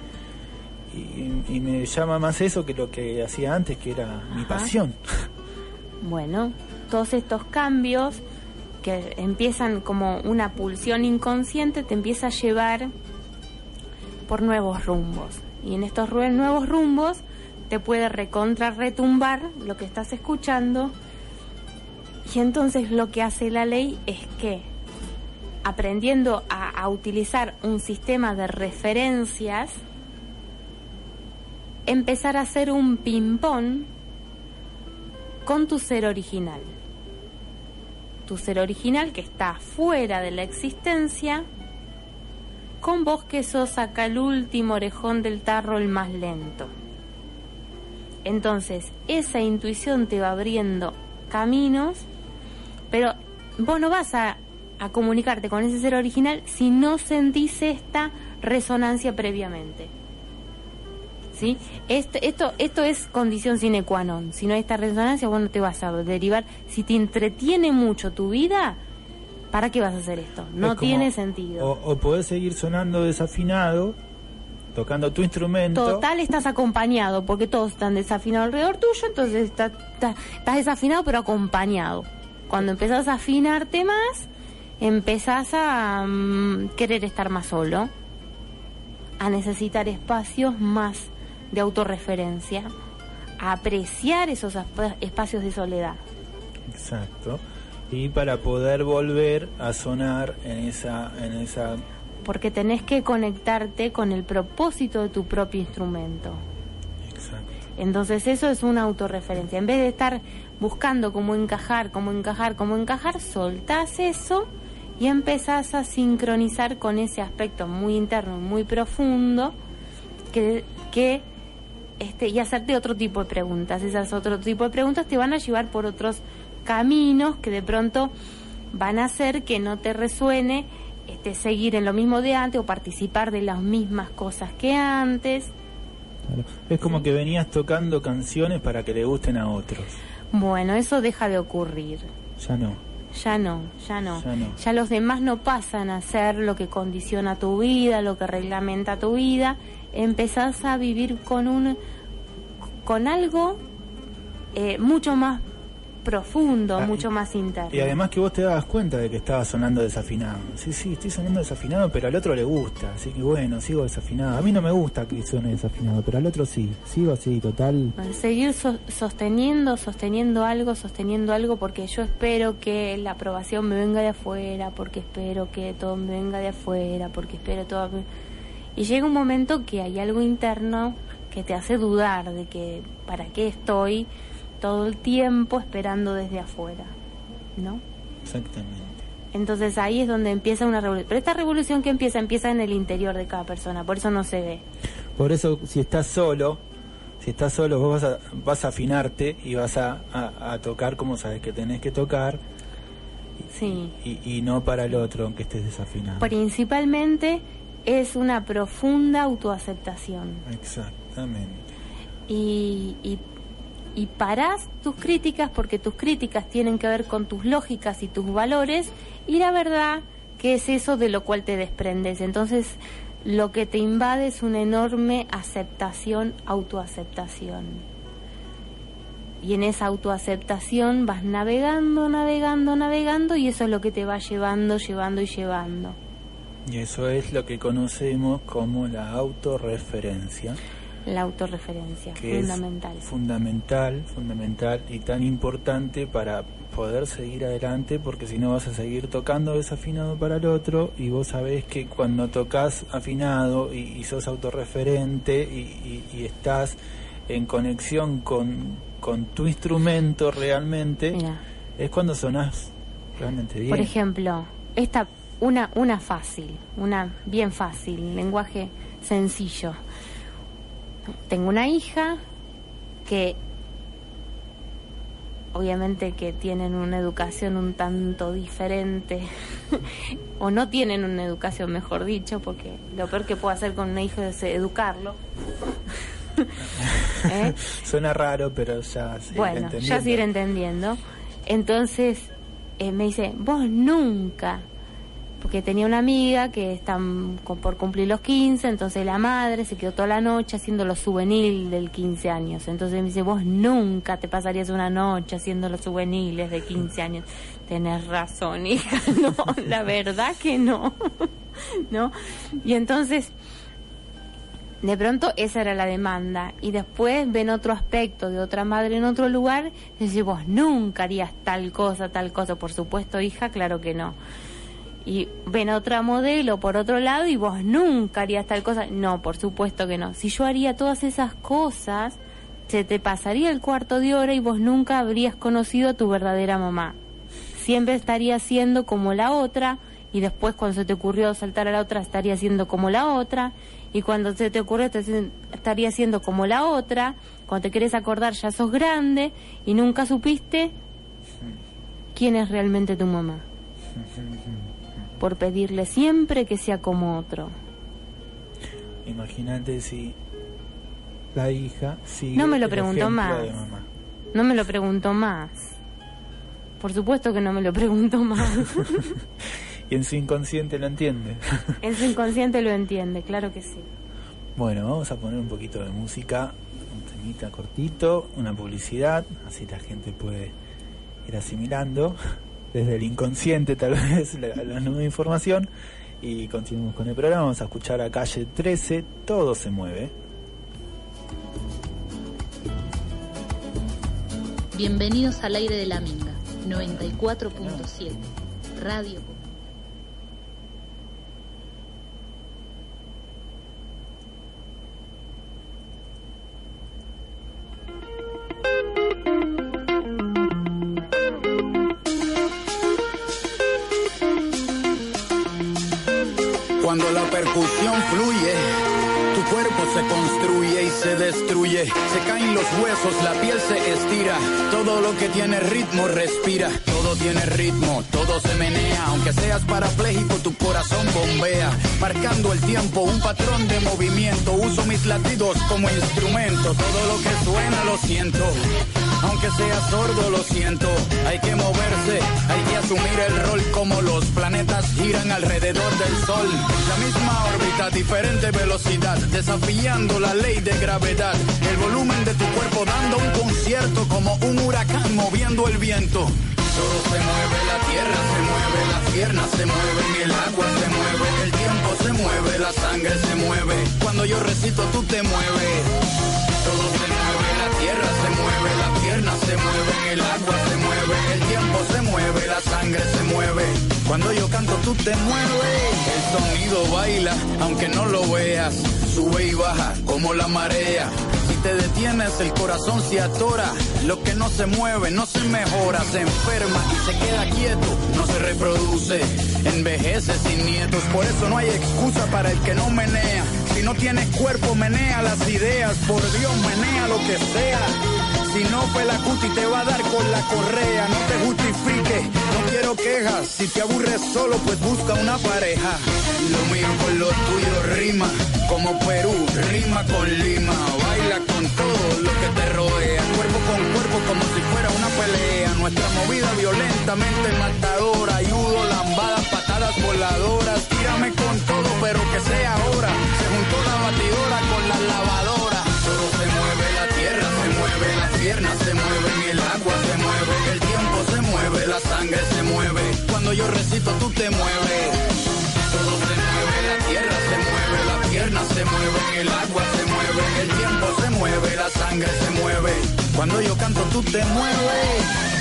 y, me llama más eso que lo que hacía antes, que era mi pasión. Bueno, todos estos cambios que empiezan como una pulsión inconsciente te empieza a llevar por nuevos rumbos. Y en estos nuevos rumbos te puede recontra retumbar lo que estás escuchando. Y entonces lo que hace la ley es que aprendiendo a, utilizar un sistema de referencias, empezar a hacer un ping-pong con tu ser original. Tu ser original que está fuera de la existencia, con vos que sos acá el último orejón del tarro, el más lento. Entonces, esa intuición te va abriendo caminos, pero vos no vas a, a comunicarte con ese ser original si no sentís esta resonancia previamente. ¿sí? Esto, esto es condición sine qua non. Si no hay esta resonancia, vos no te vas a derivar. Si te entretiene mucho tu vida, ¿para qué vas a hacer esto? No Es como- tiene sentido. O, o podés seguir sonando desafinado, tocando tu instrumento. Total, estás acompañado, porque todos están desafinados alrededor tuyo, entonces está- está- estás desafinado pero acompañado. Cuando empezás a afinarte más, empezás a mm, querer estar más solo, a necesitar espacios más de autorreferencia, a apreciar esos espacios de soledad. Exacto. Y para poder volver a sonar en esa, en esa Porque tenés que conectarte con el propósito de tu propio instrumento. Exacto. Entonces eso es una autorreferencia. En vez de estar buscando cómo encajar, cómo encajar, cómo encajar, soltás eso y empezás a sincronizar con ese aspecto muy interno muy profundo que, que este, y hacerte otro tipo de preguntas. Esas otro tipo de preguntas te van a llevar por otros caminos que de pronto van a hacer que no te resuene este, seguir en lo mismo de antes o participar de las mismas cosas que antes. Claro. Es como que venías tocando canciones para que le gusten a otros. Bueno, eso deja de ocurrir. Ya no. Ya no, ya no. Ya no. Ya los demás no pasan a ser lo que condiciona tu vida, lo que reglamenta tu vida. Empezás a vivir con un con algo eh, mucho más profundo, Ah, mucho más interno. Y además que vos te dabas cuenta de que estaba sonando desafinado. Sí, sí, estoy sonando desafinado, pero al otro le gusta. Así que bueno, sigo desafinado. A mí no me gusta que suene desafinado, pero al otro sí. Sigo así, total. Seguir so- sosteniendo, sosteniendo algo, sosteniendo algo, porque yo espero que la aprobación me venga de afuera, porque espero que todo me venga de afuera, porque espero todo. Y llega un momento que hay algo interno que te hace dudar de que para qué estoy todo el tiempo esperando desde afuera, ¿no? Exactamente. Entonces ahí es donde empieza una revolución. Pero esta revolución que empieza, empieza en el interior de cada persona, por eso no se ve. Por eso, si estás solo, si estás solo, vos vas a, vas a afinarte y vas a, a- a tocar como sabes que tenés que tocar. Sí. Y, no para el otro, aunque estés desafinado. Principalmente es una profunda autoaceptación. Exactamente. Y, y, y parás tus críticas porque tus críticas tienen que ver con tus lógicas y tus valores y la verdad que es eso de lo cual te desprendes. Entonces, lo que te invade es una enorme aceptación, autoaceptación. Y en esa autoaceptación vas navegando, navegando, navegando y eso es lo que te va llevando, llevando y llevando. Y eso es lo que conocemos como la autorreferencia. La autorreferencia, fundamental. fundamental, fundamental y tan importante para poder seguir adelante porque si no vas a seguir tocando desafinado para el otro y vos sabés que cuando tocas afinado y, sos autorreferente y, y, estás en conexión con, con tu instrumento realmente, es cuando sonás realmente bien. Por ejemplo, esta una una fácil, una bien fácil, lenguaje sencillo. Tengo una hija que obviamente que tienen una educación un tanto diferente <laughs> o no tienen una educación mejor dicho porque lo peor que puedo hacer con un hijo es educarlo <laughs> ¿Eh? Suena raro, pero ya Bueno, ya seguir entendiendo. Entonces eh, me dice, vos nunca, porque tenía una amiga que están por cumplir los 15, entonces la madre se quedó toda la noche haciendo los souvenirs del 15 años. Entonces me dice, vos nunca te pasarías una noche haciendo los souvenirs de 15 años. Tenés razón, hija, <laughs> no, la verdad que no. <laughs> ¿No? Y entonces de pronto esa era la demanda y después ven otro aspecto de otra madre en otro lugar y decís vos nunca harías tal cosa, tal cosa, por supuesto hija, claro que no. Y ven otra modelo por otro lado y vos nunca harías tal cosa, no, por supuesto que no. Si yo haría todas esas cosas, se te pasaría el cuarto de hora y vos nunca habrías conocido a tu verdadera mamá. Siempre estaría siendo como la otra y después cuando se te ocurrió saltar a la otra estaría siendo como la otra y cuando se te ocurre estaría siendo como la otra, cuando te querés acordar ya sos grande y nunca supiste quién es realmente tu mamá. <laughs> Por pedirle siempre que sea como otro. Imagínate si la hija sigue No me lo preguntó más. No me lo preguntó más. Por supuesto que no me lo preguntó más. <laughs> y en su inconsciente lo entiende. <laughs> en su inconsciente lo entiende, claro que sí. Bueno, vamos a poner un poquito de música, un temita cortito, una publicidad, así la gente puede ir asimilando desde el inconsciente tal <laughs> vez la, nueva información y continuamos con el programa. Vamos a escuchar a calle 13, todo se mueve. Bienvenidos al aire de la Minga, 94.7, Radio se construye y se destruye. Se caen los huesos, la piel se estira. Todo lo que tiene ritmo respira. Todo tiene ritmo, todo se menea. Aunque seas parapléjico, tu corazón bombea. Marcando el tiempo, un patrón de movimiento. Uso mis latidos como instrumento. Todo lo que suena lo siento aunque sea sordo lo siento. Hay que moverse, hay que asumir el rol como los planetas giran alrededor del Sol. La misma órbita, diferente velocidad, desafiando la ley de gravedad. El volumen de tu cuerpo dando un concierto como un huracán moviendo el viento. Todo se mueve, la tierra se mueve, las piernas se mueven, el agua se mueve, el tiempo se mueve, la sangre se mueve. Cuando yo recito, tú te mueves. Todo se mueve, tierra se mueve, las piernas se mueven, el agua se mueve, el tiempo se mueve, la sangre se mueve. Cuando yo canto, tú te mueves. El sonido baila, aunque no lo veas, sube y baja como la marea te detienes, el corazón se atora. Lo que no se mueve, no se mejora, se enferma y se queda quieto, no se reproduce, envejece sin nietos. Por eso no hay excusa para el que no menea. Si no tienes cuerpo, menea las ideas. Por Dios, menea lo que sea. Si no fue la cuti te va a dar con la correa. No te justifique, no quiero quejas. Si te aburres solo, pues busca una pareja. Lo mío con lo tuyo rima, como Perú, rima con Lima. Con todo lo que te rodea, cuerpo con cuerpo como si fuera una pelea. Nuestra movida violentamente matadora, ayudo, lambadas, patadas voladoras. Tírame con todo, pero que sea ahora. Se juntó la batidora con la lavadora. Todo se mueve, la tierra se mueve, las piernas se mueven, el agua se mueve, el tiempo se mueve, la sangre se mueve. Cuando yo recito, tú te mueves. Todo se mueve, la tierra se mueve, las piernas se mueven, el agua se mueve, el tiempo se mueve, la sangre se mueve. Cuando yo canto, tú te mueves.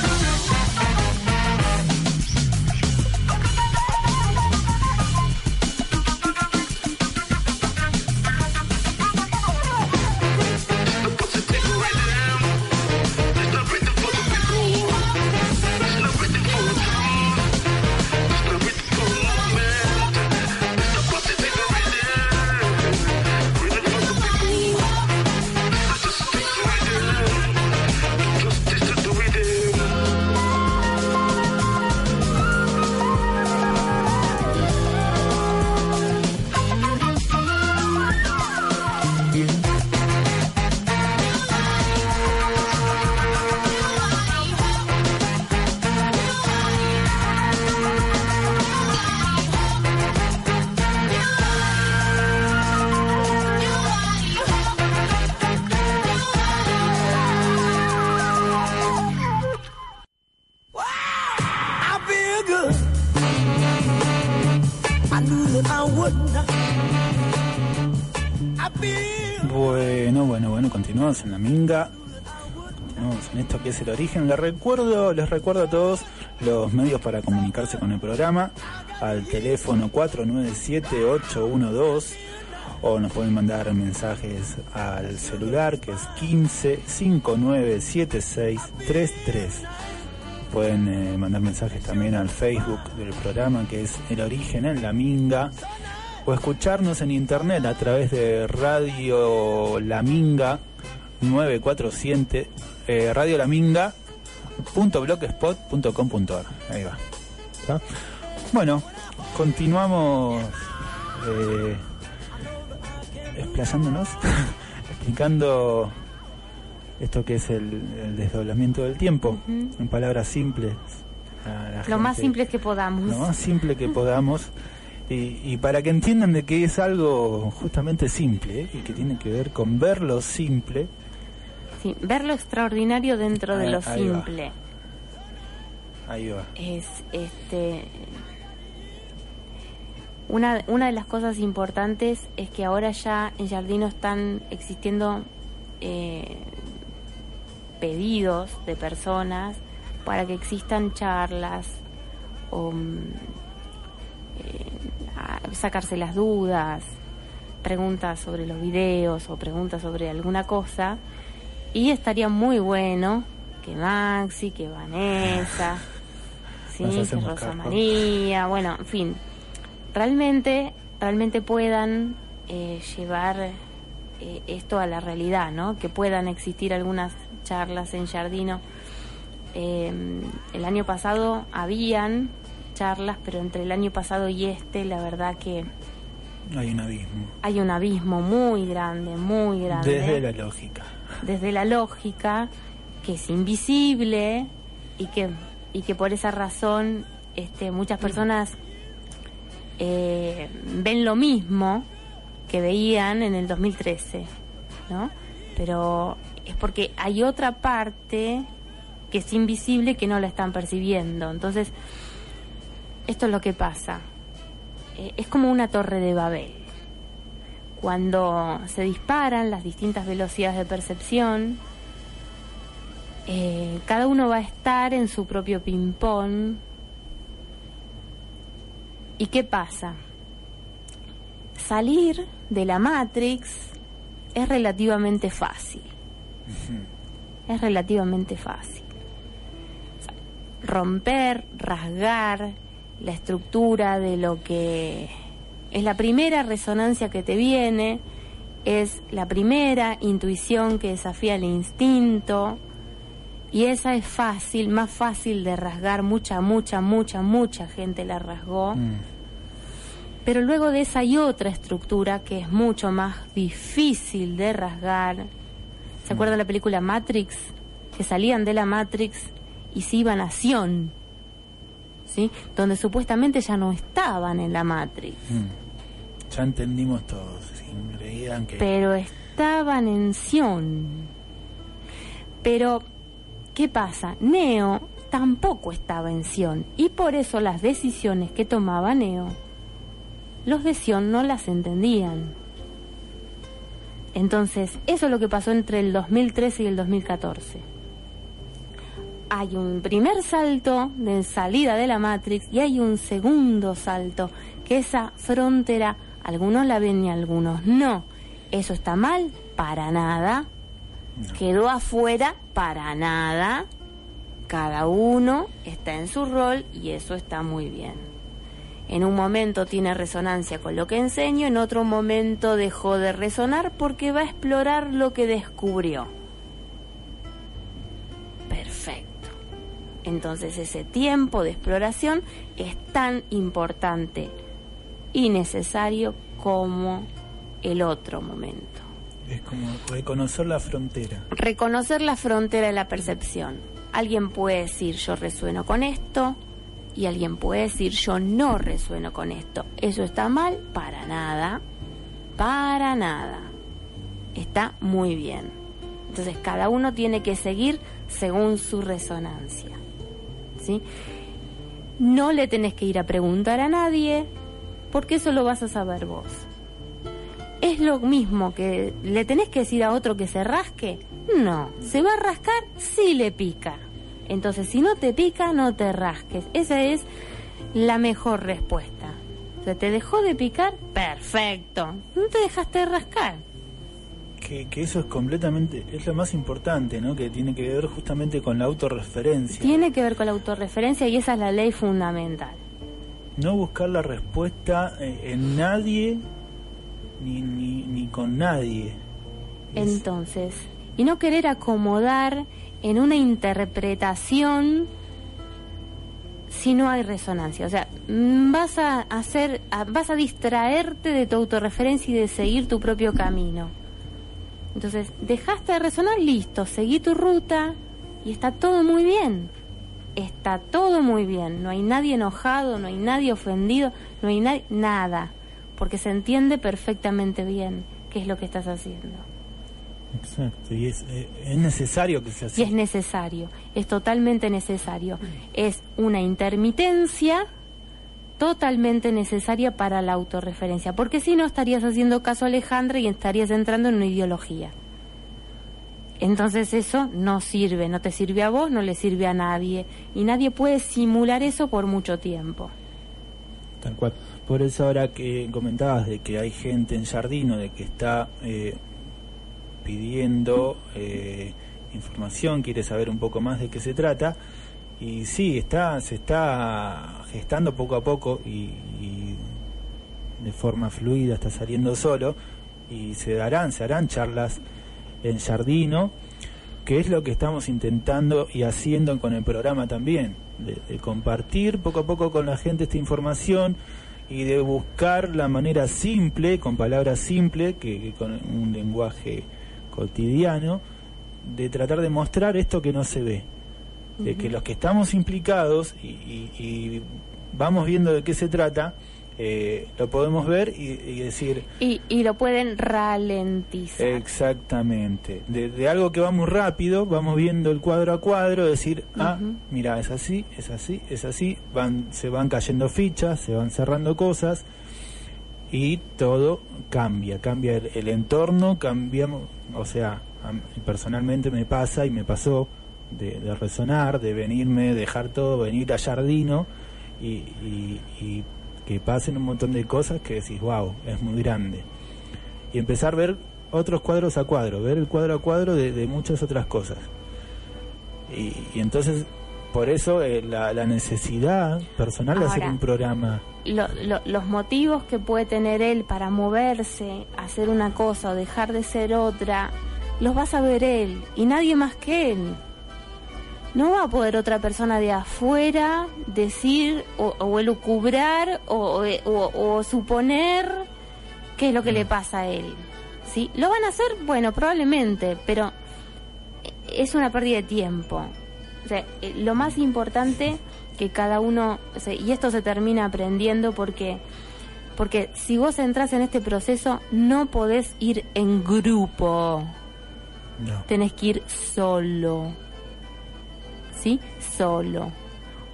Minga. Continuamos en esto que es el origen. Les recuerdo, les recuerdo a todos los medios para comunicarse con el programa al teléfono 497-812 o nos pueden mandar mensajes al celular que es 15 59 7633. Pueden eh, mandar mensajes también al Facebook del programa que es El Origen en la Minga o escucharnos en internet a través de Radio La Minga 947 eh, Radio La Minga punto blogspot.com.ar ahí va ¿Está? bueno continuamos eh, explayándonos <laughs> explicando esto que es el, el desdoblamiento del tiempo en palabras simples Lo más gente simple que podamos. lo más simple que podamos y, y para que entiendan de que es algo justamente simple ¿eh? y que tiene que ver con ver lo simple Sí, ver lo extraordinario dentro de lo ahí va. simple. ahí va es este una, una de las cosas importantes es que ahora ya en Jardino están existiendo eh, pedidos de personas para que existan charlas o mm, eh, sacarse las dudas, preguntas sobre los videos o preguntas sobre alguna cosa y estaría muy bueno que Maxi, que Vanessa, sí, que Rosa cargo. María, bueno, en fin, realmente, realmente puedan eh, llevar eh, esto a la realidad, ¿no? Que puedan existir algunas charlas en Jardino. Eh, el año pasado habían charlas, pero entre el año pasado y este, la verdad que hay un abismo hay un abismo muy grande, muy grande desde la lógica desde la lógica que es invisible y que y que por esa razón este muchas personas eh, ven lo mismo que veían en el 2013 no pero es porque hay otra parte que es invisible que no la están percibiendo. Entonces esto es lo que pasa. Eh, es como una torre de Babel cuando se disparan las distintas velocidades de percepción, eh, cada uno va a estar en su propio ping-pong. ¿Y qué pasa? Salir de la Matrix es relativamente fácil. Es relativamente fácil. O sea, romper, rasgar la estructura de lo que es la primera resonancia que te viene, es la primera intuición que desafía el instinto, Y esa es fácil, más fácil de rasgar, mucha, mucha, mucha, mucha gente la rasgó. Mm. Pero luego de esa hay otra estructura que es mucho más difícil de rasgar. ¿Se acuerdan de la película Matrix? Que salían de la Matrix y se iban a Sion, ¿sí? Donde supuestamente ya no estaban en la Matrix, Mm. Ya entendimos todos. creían que. pero estaban en Sion. Pero, ¿qué pasa? Neo tampoco estaba en Sion y por eso las decisiones que tomaba Neo, los de Sion no las entendían. Entonces, eso es lo que pasó entre el 2013 y el 2014. Hay un primer salto de salida de la Matrix y hay un segundo salto, que esa frontera algunos la ven y algunos no. ¿Eso está mal? Para nada. Quedó afuera para nada. Cada uno está en su rol y eso está muy bien. En un momento tiene resonancia con lo que enseño, en otro momento dejó de resonar porque va a explorar lo que descubrió. Entonces ese tiempo de exploración es tan importante y necesario como el otro momento. Es como reconocer la frontera. Reconocer la frontera de la percepción. Alguien puede decir yo resueno con esto y alguien puede decir yo no resueno con esto. ¿Eso está mal? Para nada. Para nada. Está muy bien. Entonces cada uno tiene que seguir según su resonancia. No le tenés que ir a preguntar a nadie porque eso lo vas a saber vos. ¿Es lo mismo que le tenés que decir a otro que se rasque? No. ¿Se va a rascar? Sí le pica. Entonces, si no te pica, no te rasques. Esa es la mejor respuesta. ¿Se te dejó de picar? Perfecto. No te dejaste de rascar. Que, que eso es completamente. Es lo más importante, ¿no? Que tiene que ver justamente con la autorreferencia. Tiene que ver con la autorreferencia y esa es la ley fundamental. No buscar la respuesta eh, en nadie ni, ni, ni con nadie. Es- Entonces, y no querer acomodar en una interpretación si no hay resonancia. O sea, mm, vas a hacer, vas a distraerte de tu autorreferencia y de seguir tu propio camino. Entonces, dejaste de resonar, listo, seguí tu ruta y está todo muy bien. Está todo muy bien. No hay nadie enojado, no hay nadie ofendido, no hay nadie, nada. Porque se entiende perfectamente bien qué es lo que estás haciendo. Exacto, y es, eh, es necesario que sea así. Y es necesario, es totalmente necesario. Es una intermitencia totalmente necesaria para la autorreferencia, porque si no estarías haciendo caso a Alejandra y estarías entrando en una ideología. Entonces eso no sirve, no te sirve a vos, no le sirve a nadie, y nadie puede simular eso por mucho tiempo. Tal cual. Por eso ahora que comentabas de que hay gente en Jardino, de que está eh, pidiendo eh, información, quiere saber un poco más de qué se trata, y sí, está, se está gestando poco a poco y, de forma fluida, está saliendo solo, y se darán, se harán charlas en Jardino, que es lo que estamos intentando y haciendo con el programa también, de, compartir poco a poco con la gente esta información y de buscar la manera simple, con palabras simples, que con un lenguaje cotidiano, de tratar de mostrar esto que no se ve. De que los que estamos implicados y, y- y vamos viendo de qué se trata, eh, lo podemos ver y, y decir, Y, y lo pueden ralentizar. Exactamente. De, de algo que va muy rápido, vamos viendo el cuadro a cuadro, decir, ah, mira, es así, es así, es así, van, se van cayendo fichas, se van cerrando cosas y todo cambia, cambia el, el entorno, cambiamos, o sea, personalmente me pasa y me pasó de, de resonar, de venirme, dejar todo, venir a Jardino y, y- y que pasen un montón de cosas que decís, wow, es muy grande y empezar a ver otros cuadros a cuadro, ver el cuadro a cuadro de, de muchas otras cosas. Y, y entonces, por eso eh, la, la necesidad personal de hacer un programa. lo- lo- los motivos que puede tener él para moverse, hacer una cosa o dejar de ser otra, los vas a ver él y nadie más que él. No va a poder otra persona de afuera decir o, o elucubrar o, o- o suponer qué es lo que le pasa a él. ¿Sí? ¿Lo van a hacer? Bueno, probablemente, pero es una pérdida de tiempo. O sea, eh, lo más importante que cada uno, sea, y esto se termina aprendiendo porque, porque si vos entras en este proceso no podés ir en grupo, No. tenés que ir solo. ¿Sí? Solo.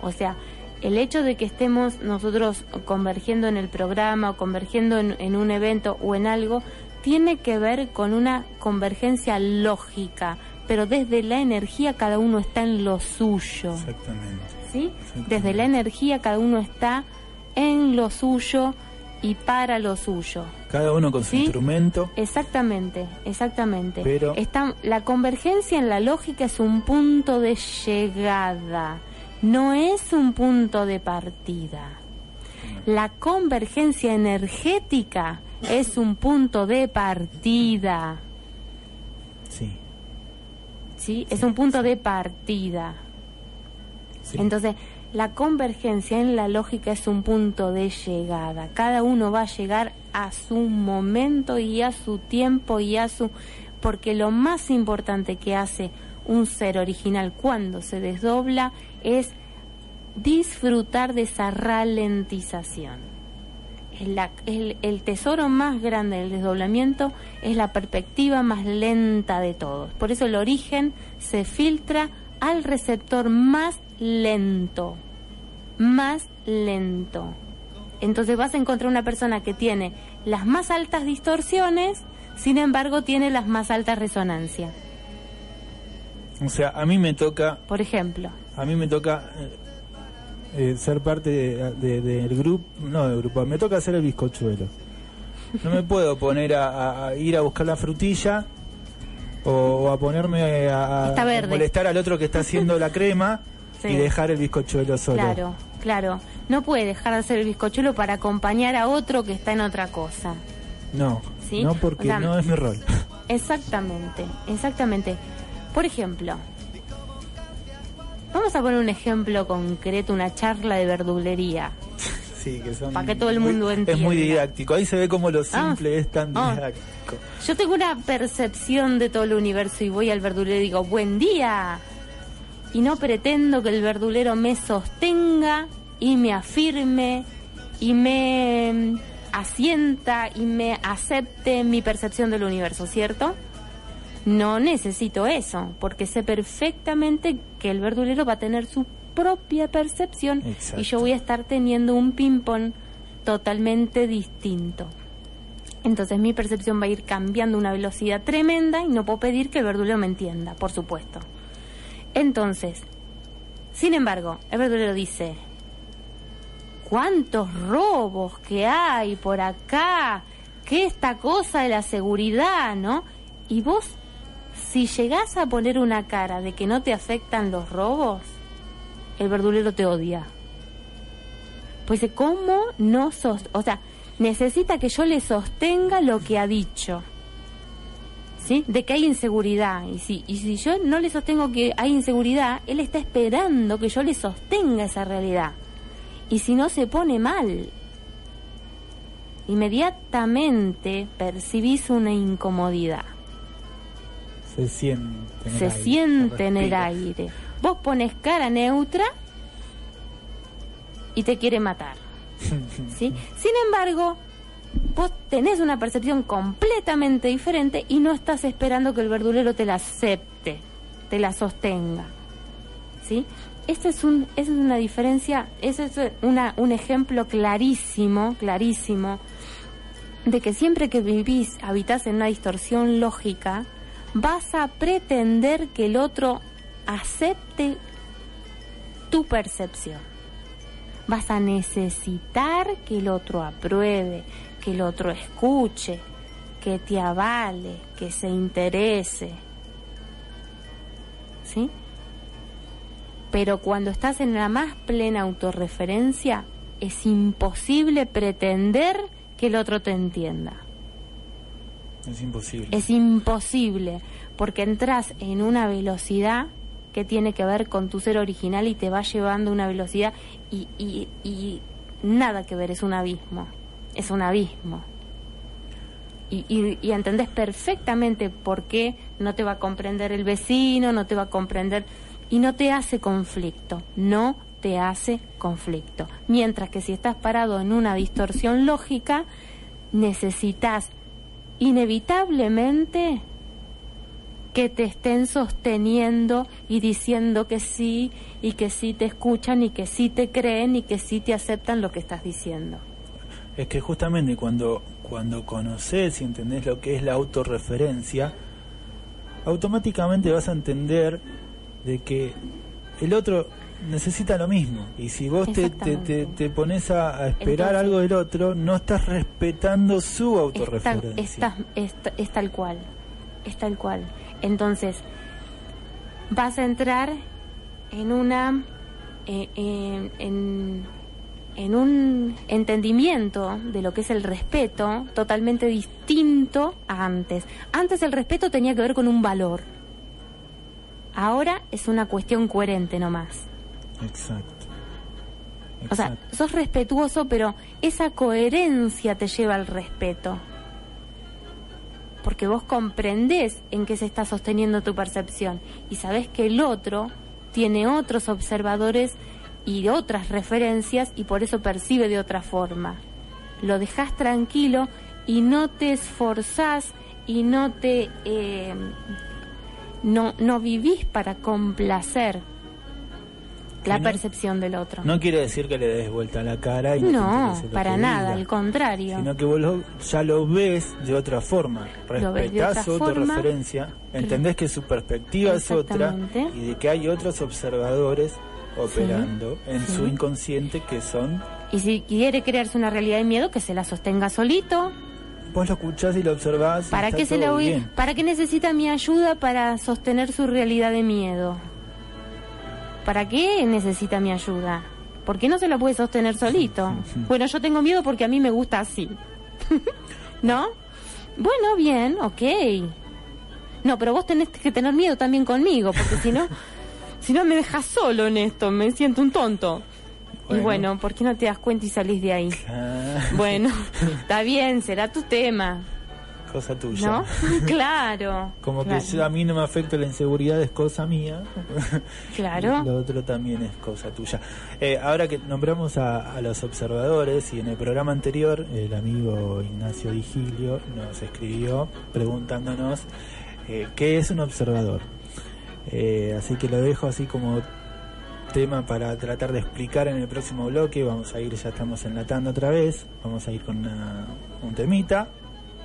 O sea, el hecho de que estemos nosotros convergiendo en el programa o convergiendo en, en un evento o en algo, tiene que ver con una convergencia lógica, pero desde la energía cada uno está en lo suyo. Exactamente. ¿sí? Desde la energía cada uno está en lo suyo y para lo suyo. Cada uno con su ¿Sí? instrumento. Exactamente, exactamente. Pero- Está, la convergencia en la lógica es un punto de llegada, no es un punto de partida. La convergencia energética es un punto de partida, Sí. ¿sí? Es un punto de partida. sí. Entonces, la convergencia en la lógica es un punto de llegada. Cada uno va a llegar a su momento y a su tiempo y a su... Porque lo más importante que hace un ser original cuando se desdobla es disfrutar de esa ralentización. El, el tesoro más grande del desdoblamiento es la perspectiva más lenta de todos. Por eso el origen se filtra al receptor más lento. Más lento. Entonces vas a encontrar una persona que tiene las más altas distorsiones, sin embargo tiene las más altas resonancias. O sea, a mí me toca, Por ejemplo. a mí me toca eh, eh, ser parte de- de- del grupo, no del grupo, me toca hacer el bizcochuelo. No me puedo poner a, a- a ir a buscar la frutilla o, o a ponerme a, molestar al otro que está haciendo la crema Y dejar el bizcochuelo solo. Claro, claro. No puede dejar de hacer el bizcochuelo para acompañar a otro que está en otra cosa. No, Sí, no porque o sea, no es mi rol. <laughs> Exactamente, exactamente. Por ejemplo, vamos a poner un ejemplo concreto, una charla de verdulería. Sí, que son Pa' que todo el muy- mundo Es muy entienda. didáctico. Ahí se ve como lo simple Ah, es tan ah. didáctico. Yo tengo una percepción de todo el universo y voy al verdulero y digo, buen día. Y no pretendo que el verdulero me sostenga y me afirme y me mm, asienta y me acepte mi percepción del universo, ¿cierto? No necesito eso, porque sé perfectamente que el verdulero va a tener su propia percepción Exacto. y yo voy a estar teniendo un ping-pong totalmente distinto. Entonces mi percepción va a ir cambiando a una velocidad tremenda y no puedo pedir que el verdulero me entienda, por supuesto. Entonces, sin embargo, el verdulero dice, ¿cuántos robos que hay por acá? ¿Qué esta cosa de la seguridad, no? Y vos, si llegás a poner una cara de que no te afectan los robos, el verdulero te odia. Pues ¿cómo no sos? O sea, necesita que yo le sostenga lo que ha dicho. ¿Sí? De que hay inseguridad. Y si, y si yo no le sostengo que hay inseguridad, él está esperando que yo le sostenga esa realidad. Y si no, se pone mal. Inmediatamente percibís una incomodidad. Se siente. en el Se aire, siente en el aire. Vos pones cara neutra y te quiere matar. <laughs> ¿sí? Sin embargo, vos tenés una percepción completamente diferente y no estás esperando que el verdulero te la acepte, te la sostenga. ¿Sí? Esta es, un, es una diferencia, ese es una, un ejemplo clarísimo, clarísimo, de que siempre que vivís, habitás en una distorsión lógica, vas a pretender que el otro acepte tu percepción. Vas a necesitar que el otro apruebe, que el otro escuche, que te avale, que se interese. ¿Sí? Pero cuando estás en la más plena autorreferencia, es imposible pretender que el otro te entienda. Es imposible. Es imposible, porque entras en una velocidad que tiene que ver con tu ser original y te va llevando a una velocidad y, y, y nada que ver, es un abismo, es un abismo. Y, y, entendés perfectamente por qué no te va a comprender el vecino, no te va a comprender y no te hace conflicto, no te hace conflicto. Mientras que si estás parado en una distorsión lógica, necesitas inevitablemente que te estén sosteniendo y diciendo que sí y que sí te escuchan y que sí te creen y que sí te aceptan lo que estás diciendo. Es que justamente cuando, cuando conoces y entendés lo que es la autorreferencia, automáticamente vas a entender de que el otro necesita lo mismo. Y si vos te, te, te, pones a, a esperar Entonces- algo del otro, no estás respetando su autorreferencia. está- está- es tal cual, es tal cual. Entonces, vas a entrar en una, eh, en- en un entendimiento de lo que es el respeto totalmente distinto a antes. Antes el respeto tenía que ver con un valor. Ahora es una cuestión coherente nomás. Exacto. O sea, Exacto. sos respetuoso, pero esa coherencia te lleva al respeto. Porque vos comprendés en qué se está sosteniendo tu percepción y sabés que el otro tiene otros observadores y otras referencias y por eso percibe de otra forma. Lo dejás tranquilo y no te esforzás y no te... eh, no, no vivís para complacer la no- percepción del otro. No quiere decir que le des vuelta a la cara y no, No, para nada, diga, al contrario. Sino que vos lo- ya lo ves de otra forma. De Respetás otra forma. autorreferencia, entendés que su perspectiva es otra y de que hay otros observadores operando en sí. su inconsciente que son. Y si quiere crearse una realidad de miedo, que se la sostenga solito. Vos lo escuchás y lo observás. ¿Para qué se la bien. ¿Para qué necesita mi ayuda para sostener su realidad de miedo? ¿Para qué necesita mi ayuda? ¿Por qué no se la puede sostener solito? <laughs> Bueno, yo tengo miedo porque a mí me gusta así. <laughs> ¿No? Bueno, bien, ok. No, pero vos tenés que tener miedo también conmigo, porque si no, <laughs> si no me dejas solo en esto, me siento un tonto. Y Bueno. bueno, ¿por qué no te das cuenta y salís de ahí? Ah, Bueno, <laughs> está bien, será tu tema, cosa tuya. ¿no? <laughs> claro. Como claro, que yo- a mí no me afecta la inseguridad, es cosa mía. Claro. <laughs> Lo otro también es cosa tuya. Eh, ahora que nombramos a, a los observadores y en el programa anterior el amigo Ignacio Digilio nos escribió preguntándonos eh, qué es un observador. Eh, así que lo dejo así como tema para tratar de explicar en el próximo bloque. Vamos a ir, ya estamos enlatando otra vez. Vamos a ir con un temita,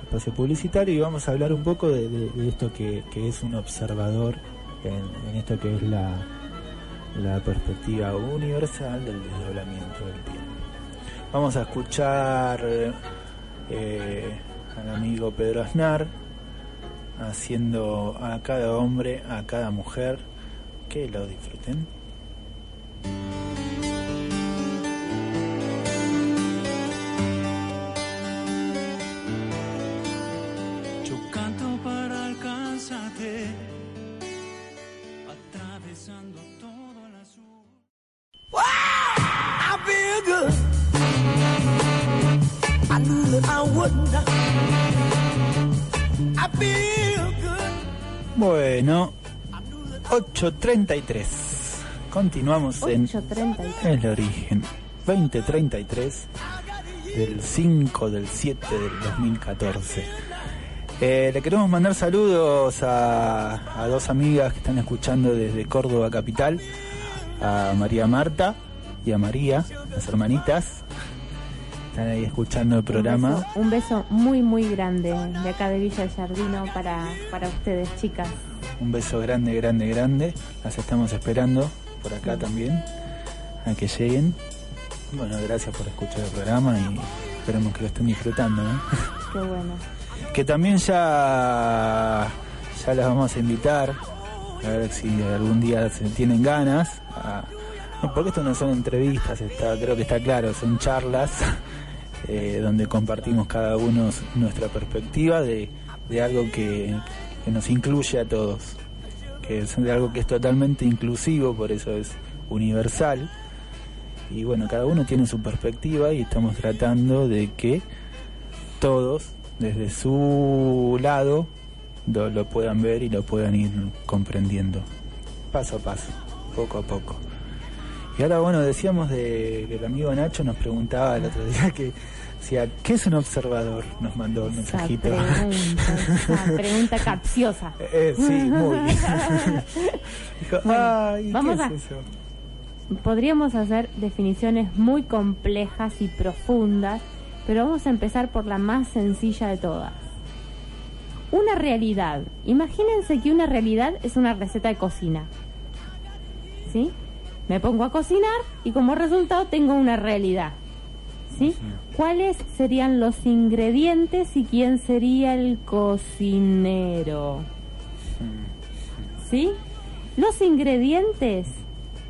espacio publicitario, y vamos a hablar un poco de, esto que, es un observador en, esto que es la, la perspectiva universal del desdoblamiento del tiempo. Vamos a escuchar eh, al amigo Pedro Aznar haciendo a cada hombre, a cada mujer, que lo disfruten. Yo canto para alcanzarte, atravesando todo el azul. I feel good. I knew that I would not. I feel. Bueno, 8.33. Continuamos en 8.33. El Origen. 2033 del 5 del 7 del 2014. Eh, le queremos mandar saludos a, a dos amigas que están escuchando desde Córdoba Capital, a María Marta y a María, las hermanitas. Están ahí escuchando el programa. Un beso, un beso muy, muy grande de acá de Villa Jardino para, para ustedes, chicas. Un beso grande, grande, grande. Las estamos esperando por acá también a que lleguen. Bueno, gracias por escuchar el programa y esperemos que lo estén disfrutando. ¿no? Qué bueno. <laughs> Que también ya, ya las vamos a invitar a ver si algún día se tienen ganas. a- porque esto no son entrevistas, está, creo que está claro, son charlas <laughs> eh, donde compartimos cada uno nuestra perspectiva de, de algo que, que nos incluye a todos, que es de algo que es totalmente inclusivo, por eso es universal. Y bueno, cada uno tiene su perspectiva y estamos tratando de que todos, desde su lado, lo, lo puedan ver y lo puedan ir comprendiendo, paso a paso, poco a poco. Y ahora, bueno, decíamos de que el amigo Nacho nos preguntaba el otro día que decía, ¿qué es un observador? Nos mandó un mensajito. pregunta, pregunta capciosa. Eh, sí, muy. <laughs> Dijo, Bueno, "Ay, ¿qué vamos es a- eso?". Podríamos hacer definiciones muy complejas y profundas, pero vamos a empezar por la más sencilla de todas. Una realidad. Imagínense que una realidad es una receta de cocina. ¿Sí? Me pongo a cocinar y como resultado tengo una realidad. ¿Sí? ¿Cuáles serían los ingredientes y quién sería el cocinero? ¿Sí? Los ingredientes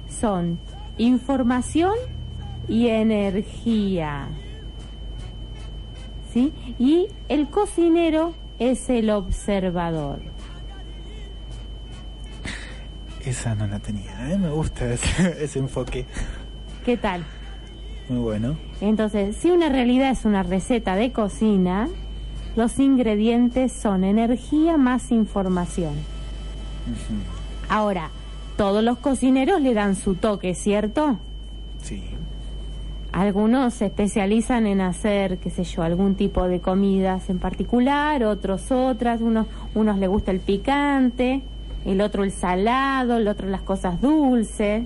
son información y energía. ¿Sí? Y el cocinero es el observador. Esa no la tenía, ¿eh? me gusta <laughs> ese, ese enfoque. ¿Qué tal? Muy bueno. Entonces, si una realidad es una receta de cocina, los ingredientes son energía más información. Ahora, todos los cocineros le dan su toque, ¿cierto? Sí. Algunos se especializan en hacer, qué sé yo, algún tipo de comidas en particular, otros otras, unos, unos les gusta el picante, el otro el salado, el otro las cosas dulces.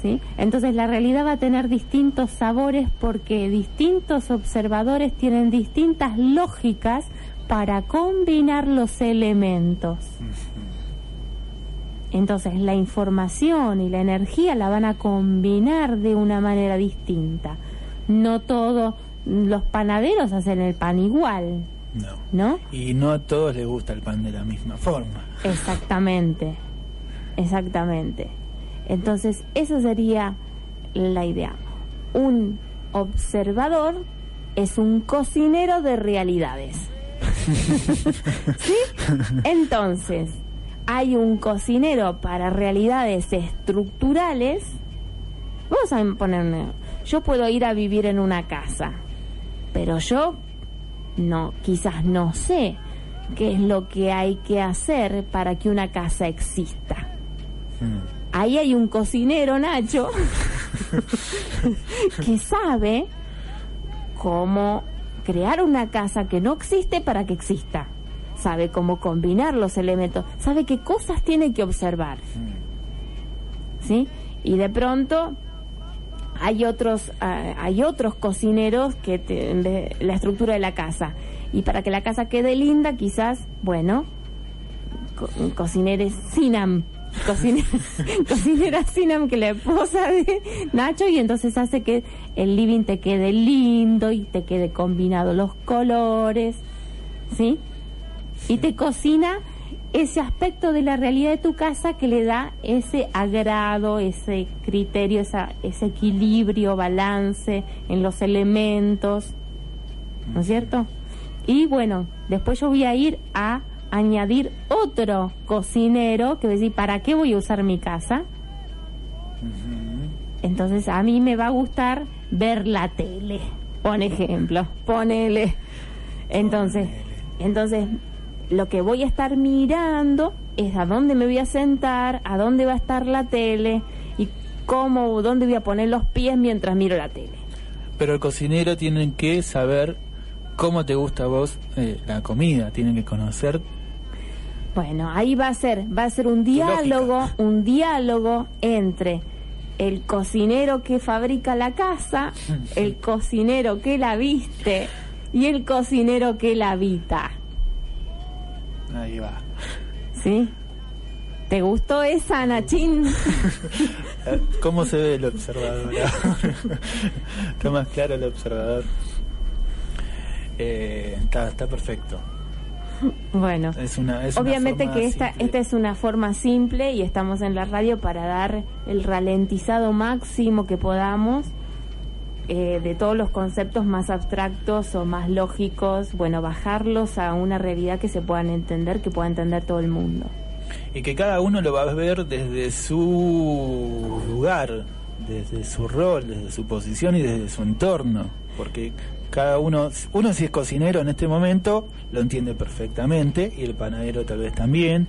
¿Sí? Entonces la realidad va a tener distintos sabores porque distintos observadores tienen distintas lógicas para combinar los elementos. Entonces la información y la energía la van a combinar de una manera distinta. No todos los panaderos hacen el pan igual, No. ¿no? Y no a todos les gusta el pan de la misma forma. <laughs> Exactamente, exactamente. Entonces esa sería la idea. Un observador es un cocinero de realidades. <laughs> ¿Sí? Entonces, hay un cocinero para realidades estructurales. Vamos a poner, yo puedo ir a vivir en una casa, pero yo no, quizás no sé qué es lo que hay que hacer para que una casa exista. Mm. Ahí hay un cocinero, Nacho, <laughs> que sabe cómo crear una casa que no existe para que exista. Sabe cómo combinar los elementos, sabe qué cosas tiene que observar. ¿Sí? Y de pronto hay otros ah, hay otros cocineros que te- en vez- la estructura de la casa y para que la casa quede linda quizás bueno co- cocineres Sinam cocine- <laughs> cocinera Sinam que la esposa de Nacho y entonces hace que el living te quede lindo y te quede combinado los colores ¿sí? y te cocina ese aspecto de la realidad de tu casa que le da ese agrado, ese criterio, esa, ese equilibrio, balance en los elementos, ¿no es cierto? Y bueno, después yo voy a ir a añadir otro cocinero que va a decir, ¿para qué voy a usar mi casa? Entonces a mí me va a gustar ver la tele, por ejemplo, ponele. Entonces, entonces lo que voy a estar mirando es a dónde me voy a sentar, a dónde va a estar la tele y cómo, dónde voy a poner los pies mientras miro la tele. Pero el cocinero tiene que saber cómo te gusta a vos eh, la comida, tienen que conocer. Bueno, ahí va a ser, va a ser un diálogo, un diálogo entre el cocinero que fabrica la casa, <laughs> el cocinero que la viste y el cocinero que la habita. Ahí va. ¿Sí? ¿Te gustó esa, Nachín? <laughs> ¿Cómo se ve el observador? <laughs> está más claro el observador. Eh, está, está perfecto. Bueno, Es una, es una obviamente que esta, simple. esta es una forma simple y estamos en la radio para dar el ralentizado máximo que podamos eh, de todos los conceptos más abstractos o más lógicos, bueno, bajarlos a una realidad que se puedan entender, que pueda entender todo el mundo. Y que cada uno lo va a ver desde su lugar, desde su rol, desde su posición y desde su entorno. Porque cada uno, uno si es cocinero en este momento, lo entiende perfectamente, y el panadero tal vez también,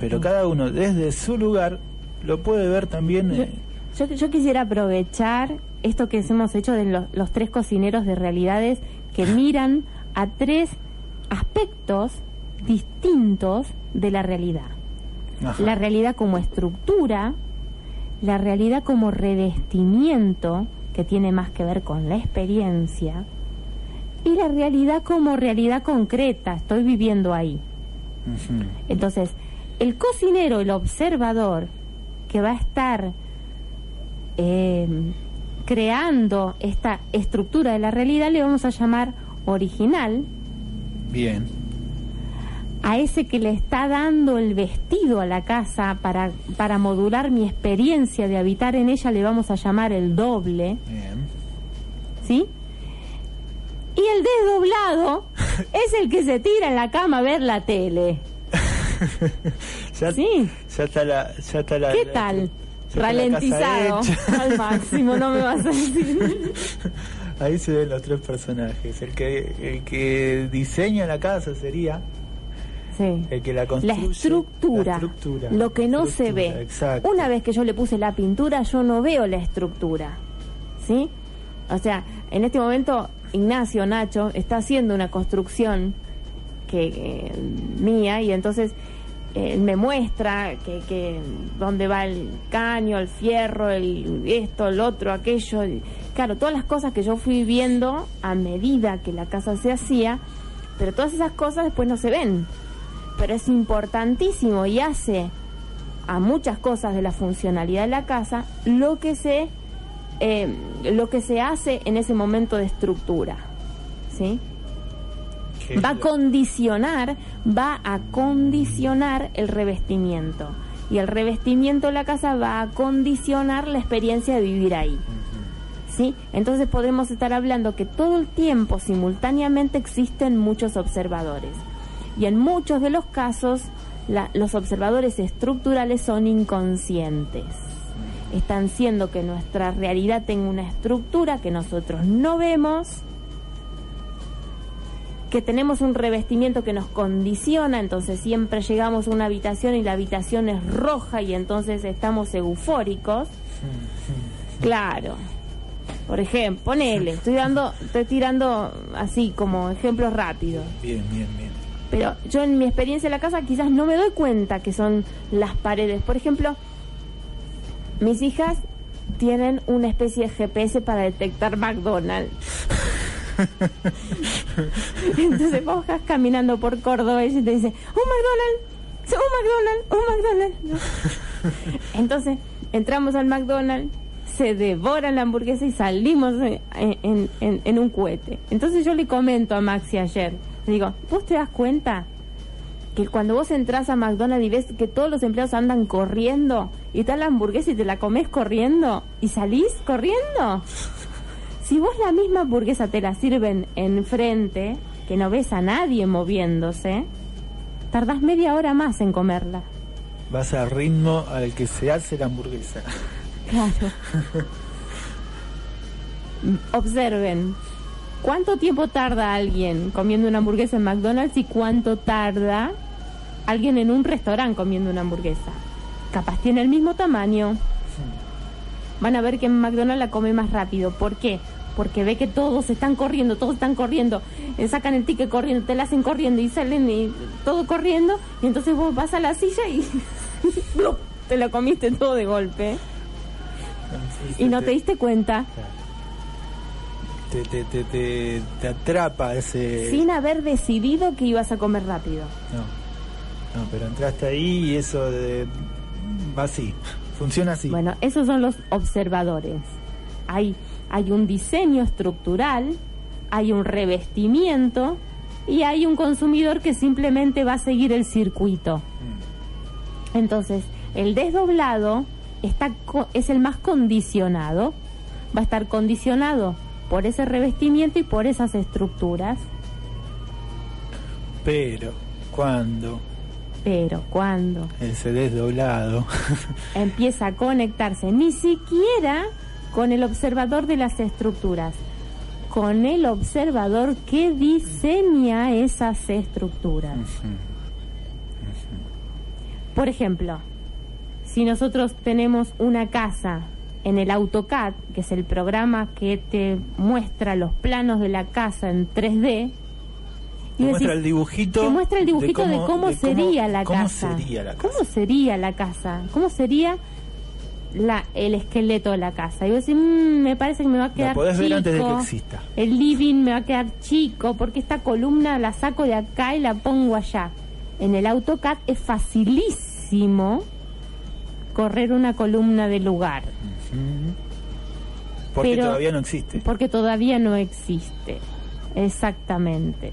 pero cada uno desde su lugar lo puede ver también. Yo, eh, yo, yo quisiera aprovechar esto que hemos hecho de los, los tres cocineros de realidades que miran a tres aspectos distintos de la realidad. ajá. La realidad como estructura, la realidad como revestimiento, que tiene más que ver con la experiencia, y la realidad como realidad concreta, estoy viviendo ahí. Entonces, el cocinero, el observador, que va a estar eh, creando esta estructura de la realidad, le vamos a llamar original. Bien. A ese que le está dando el vestido a la casa para, para modular mi experiencia de habitar en ella, le vamos a llamar el doble. Bien. ¿Sí? Y el desdoblado <laughs> es el que se tira en la cama a ver la tele. <laughs> Ya, Sí. ya está la. Ya está la ¿Qué la- tal? Ralentizado <laughs> al máximo, no me vas a decir. <laughs> Ahí se ven los tres personajes. El que, el que diseña la casa sería Sí. el que la La construye. estructura, La estructura, lo que no se estructura, ve. Exacto. Una vez que yo le puse la pintura, yo no veo la estructura. ¿Sí? O sea, en este momento Ignacio Nacho está haciendo una construcción que eh, mía y entonces eh, me muestra que, que dónde va el caño, el fierro, el esto, el otro, aquello. claro, todas las cosas que yo fui viendo a medida que la casa se hacía, pero todas esas cosas después no se ven. Pero es importantísimo y hace a muchas cosas de la funcionalidad de la casa lo que se eh, lo que se hace en ese momento de estructura, ¿sí? Va a condicionar, va a condicionar el revestimiento. Y el revestimiento de la casa va a condicionar la experiencia de vivir ahí. ¿Sí? Entonces podemos estar hablando que todo el tiempo simultáneamente existen muchos observadores. Y en muchos de los casos la- los observadores estructurales son inconscientes. Están siendo que nuestra realidad tenga una estructura que nosotros no vemos que tenemos un revestimiento que nos condiciona, entonces siempre llegamos a una habitación y la habitación es roja y entonces estamos eufóricos. Claro. Por ejemplo, ponele, estoy dando, estoy tirando así como ejemplos rápidos. Bien, bien, bien. Pero yo en mi experiencia en la casa quizás no me doy cuenta que son las paredes. Por ejemplo, mis hijas tienen una especie de GPS para detectar McDonald's. <laughs> Entonces vos vas caminando por Córdoba y te dice, un McDonald's, un McDonald's, un McDonald's. Entonces entramos al McDonald's, se devoran la hamburguesa y salimos en un cohete. Entonces yo le comento a Maxi ayer, le digo, ¿vos te das cuenta que cuando vos entras a McDonald's y ves que todos los empleados andan corriendo y está la hamburguesa y te la comes corriendo y salís corriendo? Si vos la misma hamburguesa te la sirven enfrente, que no ves a nadie moviéndose, tardás media hora más en comerla. Vas al ritmo al que se hace la hamburguesa. Claro. <laughs> Observen. ¿Cuánto tiempo tarda alguien comiendo una hamburguesa en McDonald's y cuánto tarda alguien en un restaurante comiendo una hamburguesa? Capaz tiene el mismo tamaño. Van a ver que en McDonald's la come más rápido. ¿Por qué? Porque ve que todos están corriendo, todos están corriendo. Eh, sacan el ticket corriendo, te la hacen corriendo y salen y todo corriendo. Y entonces vos vas a la silla y <laughs> ¡blup! te lo comiste todo de golpe. Y no te diste cuenta, Te, te, te, te, te atrapa ese... sin haber decidido que ibas a comer rápido. No. No, pero entraste ahí y eso de... va así. Funciona así. Bueno, esos son los observadores. Hay, hay un diseño estructural, hay un revestimiento y hay un consumidor que simplemente va a seguir el circuito. Entonces, el desdoblado está es el más condicionado, va a estar condicionado por ese revestimiento y por esas estructuras. Pero cuando Pero cuando Ese desdoblado. <laughs> empieza a conectarse ni siquiera con el observador de las estructuras, con el observador que diseña esas estructuras. Por ejemplo, si nosotros tenemos una casa en el AutoCAD, que es el programa que te muestra los planos de la casa en 3D, Y muestra decís- el dibujito. te muestra el dibujito de cómo, de sería la cómo casa. sería la casa. ¿Cómo sería la casa? ¿Cómo sería la, el esqueleto de la casa? Y vos decís, "Mm, me parece que me va a quedar podés ver chico. antes de que exista. El living me va a quedar chico porque esta columna la saco de acá y la pongo allá. En el AutoCAD es facilísimo correr una columna de lugar Porque pero- todavía no existe. porque todavía no existe. Exactamente.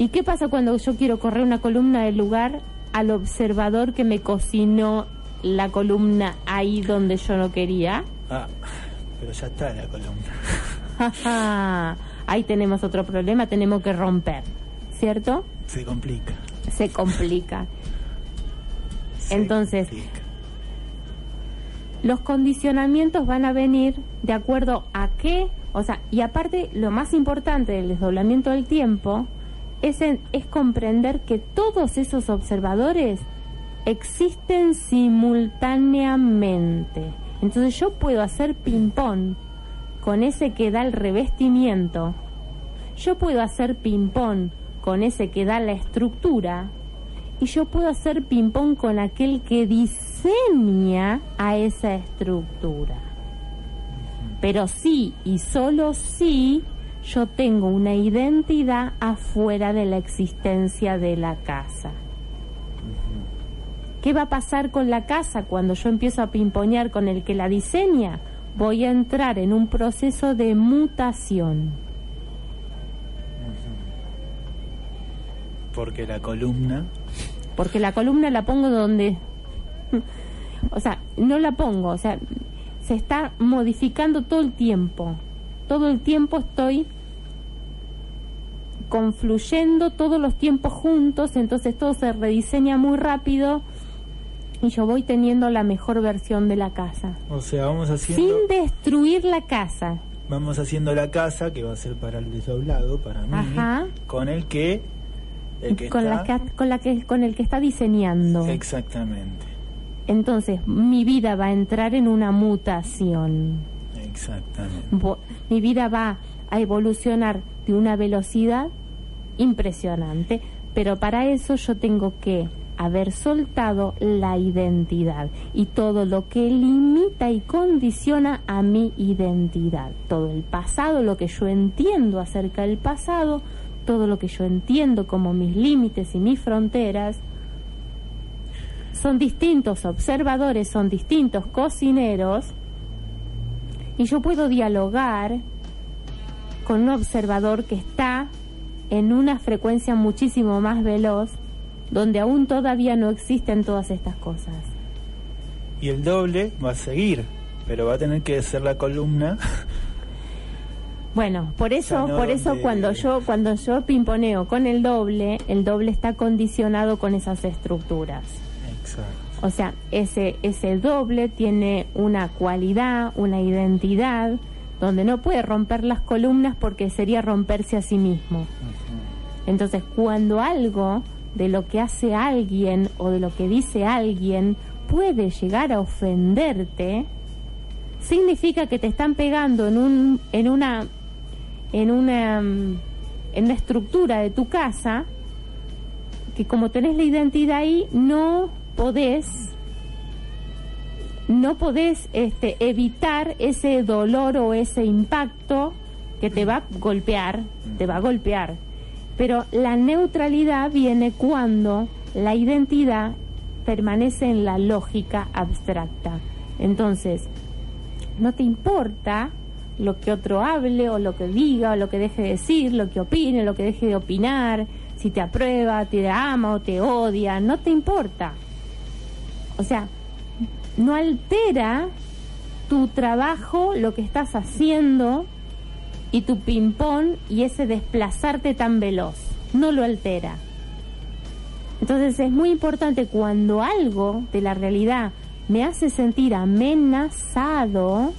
¿Y qué pasa cuando yo quiero correr una columna del lugar al observador que me cocinó la columna ahí donde yo no quería? Ah, pero ya está la columna. Ahí tenemos otro problema, tenemos que romper, ¿cierto? Se complica. Se complica. se Entonces, complica. los condicionamientos van a venir de acuerdo a qué, o sea, y aparte lo más importante del desdoblamiento del tiempo es, es comprender que todos esos observadores existen simultáneamente. Entonces yo puedo hacer ping-pong con ese que da el revestimiento, yo puedo hacer ping-pong con ese que da la estructura, y yo puedo hacer ping-pong con aquel que diseña a esa estructura. Pero sí y solo sí yo tengo una identidad afuera de la existencia de la casa. ¿Qué va a pasar con la casa cuando yo empiezo a pimponear con el que la diseña? Voy a entrar en un proceso de mutación. Porque la columna. porque la columna la pongo donde <laughs> o sea no la pongo o sea se está modificando todo el tiempo todo el tiempo estoy confluyendo todos los tiempos juntos entonces todo se rediseña muy rápido y yo voy teniendo la mejor versión de la casa O sea, vamos haciendo. sin destruir la casa Vamos haciendo la casa que va a ser para el desdoblado, para mí. Ajá. Con el que. El que con la que, con la que con el que está diseñando Exactamente. entonces mi vida va a entrar en una mutación Exactamente. Mi vida va a evolucionar de una velocidad impresionante, pero para eso yo tengo que haber soltado la identidad y todo lo que limita y condiciona a mi identidad. Todo el pasado, lo que yo entiendo acerca del pasado, todo lo que yo entiendo como mis límites y mis fronteras, son distintos observadores, son distintos cocineros, y yo puedo dialogar con un observador que está en una frecuencia muchísimo más veloz, donde aún todavía no existen todas estas cosas. Y el doble va a seguir, pero va a tener que ser la columna. Bueno, por eso, no por eso donde- cuando yo cuando yo pimponeo con el doble, el doble está condicionado con esas estructuras. Exacto. O sea, ese, ese doble tiene una cualidad, una identidad, donde no puede romper las columnas porque sería romperse a sí mismo. Entonces, cuando algo de lo que hace alguien o de lo que dice alguien puede llegar a ofenderte, significa que te están pegando en un en una en una mm, en una estructura de tu casa que como tenés la identidad ahí no podés no podés este, evitar ese dolor o ese impacto que te va a golpear, te va a golpear. Pero la neutralidad viene cuando la identidad permanece en la lógica abstracta. Entonces, no te importa lo que otro hable o lo que diga o lo que deje de decir, lo que opine, lo que deje de opinar, si te aprueba, te ama o te odia, no te importa. O sea, no altera tu trabajo, lo que estás haciendo y tu ping-pong y ese desplazarte tan veloz. No lo altera. Entonces es muy importante cuando algo de la realidad me hace sentir amenazado,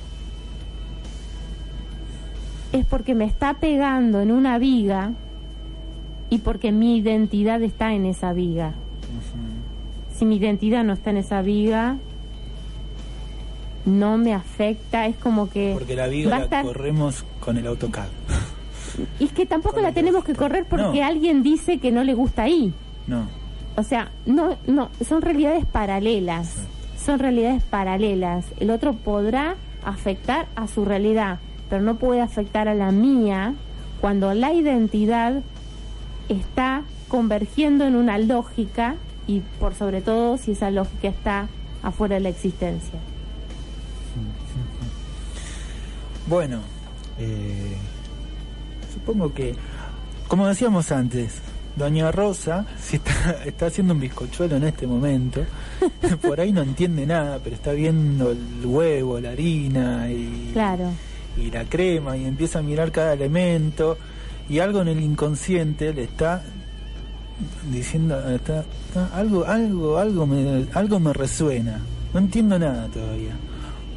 es porque me está pegando en una viga y porque mi identidad está en esa viga. Si mi identidad no está en esa viga, no me afecta, es como que... Porque la viga la estar- corremos con el AutoCAD. Y es que tampoco con la tenemos que correr porque No. alguien dice que no le gusta ahí. No. O sea, no, no, son realidades paralelas. Son realidades paralelas. El otro podrá afectar a su realidad, pero no puede afectar a la mía cuando la identidad está convergiendo en una lógica y por sobre todo si esa lógica está afuera de la existencia. Bueno, eh, supongo que, como decíamos antes, Doña Rosa, si está, está haciendo un bizcochuelo en este momento, <laughs> por ahí no entiende nada, pero está viendo el huevo, la harina y, Claro. y la crema y empieza a mirar cada elemento y algo en el inconsciente le está diciendo está, está- algo algo algo me algo me resuena no entiendo nada todavía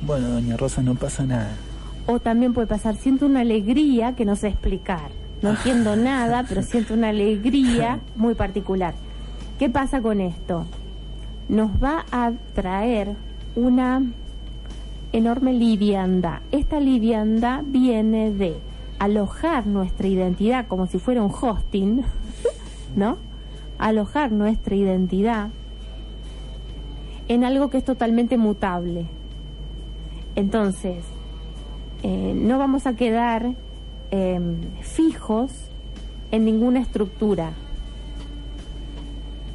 bueno doña Rosa no pasa nada O también puede pasar, siento una alegría que no sé explicar. No entiendo nada, pero <laughs> siento una alegría <laughs> muy particular. ¿Qué pasa con esto? Nos va a traer una enorme liviandad. Esta liviandad viene de alojar nuestra identidad como si fuera un hosting, <laughs> ¿no? Alojar nuestra identidad en algo que es totalmente mutable. Entonces, eh, no vamos a quedar eh, fijos en ninguna estructura.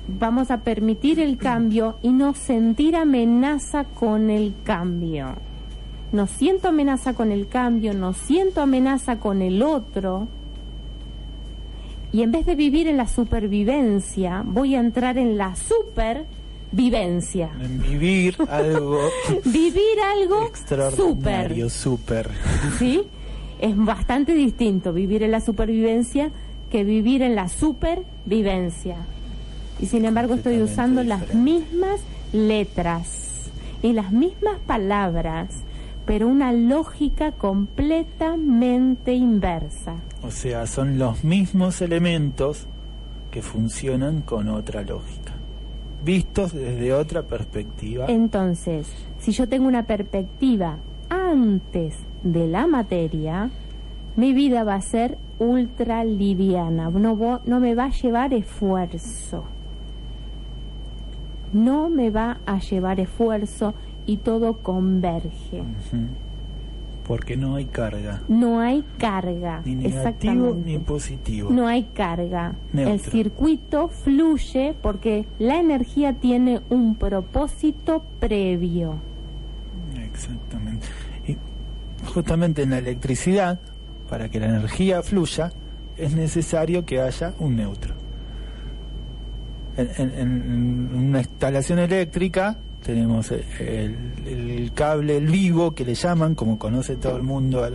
Vamos a permitir el cambio y no sentir amenaza con el cambio. No siento amenaza con el cambio, no siento amenaza con el otro. Y en vez de vivir en la supervivencia, voy a entrar en la supervivencia. en vivir algo <laughs> Vivir algo super. extraordinario súper ¿sí? Es bastante distinto vivir en la supervivencia que vivir en la supervivencia. Y sin embargo estoy usando las mismas letras y las mismas palabras, pero una lógica completamente inversa. O sea son los mismos elementos que funcionan con otra lógica vistos desde otra perspectiva Entonces, si yo tengo una perspectiva antes de la materia, mi vida va a ser ultra liviana, no, no me va a llevar esfuerzo. No me va a llevar esfuerzo y todo converge. Porque no hay carga No hay carga. ni negativo ni positivo No hay carga. Neutro. El circuito fluye porque la energía tiene un propósito previo. Exactamente. Y justamente en la electricidad, para que la energía fluya, es necesario que haya un neutro. En, en- en una instalación eléctrica tenemos el, el cable vivo que le llaman, como conoce todo el mundo,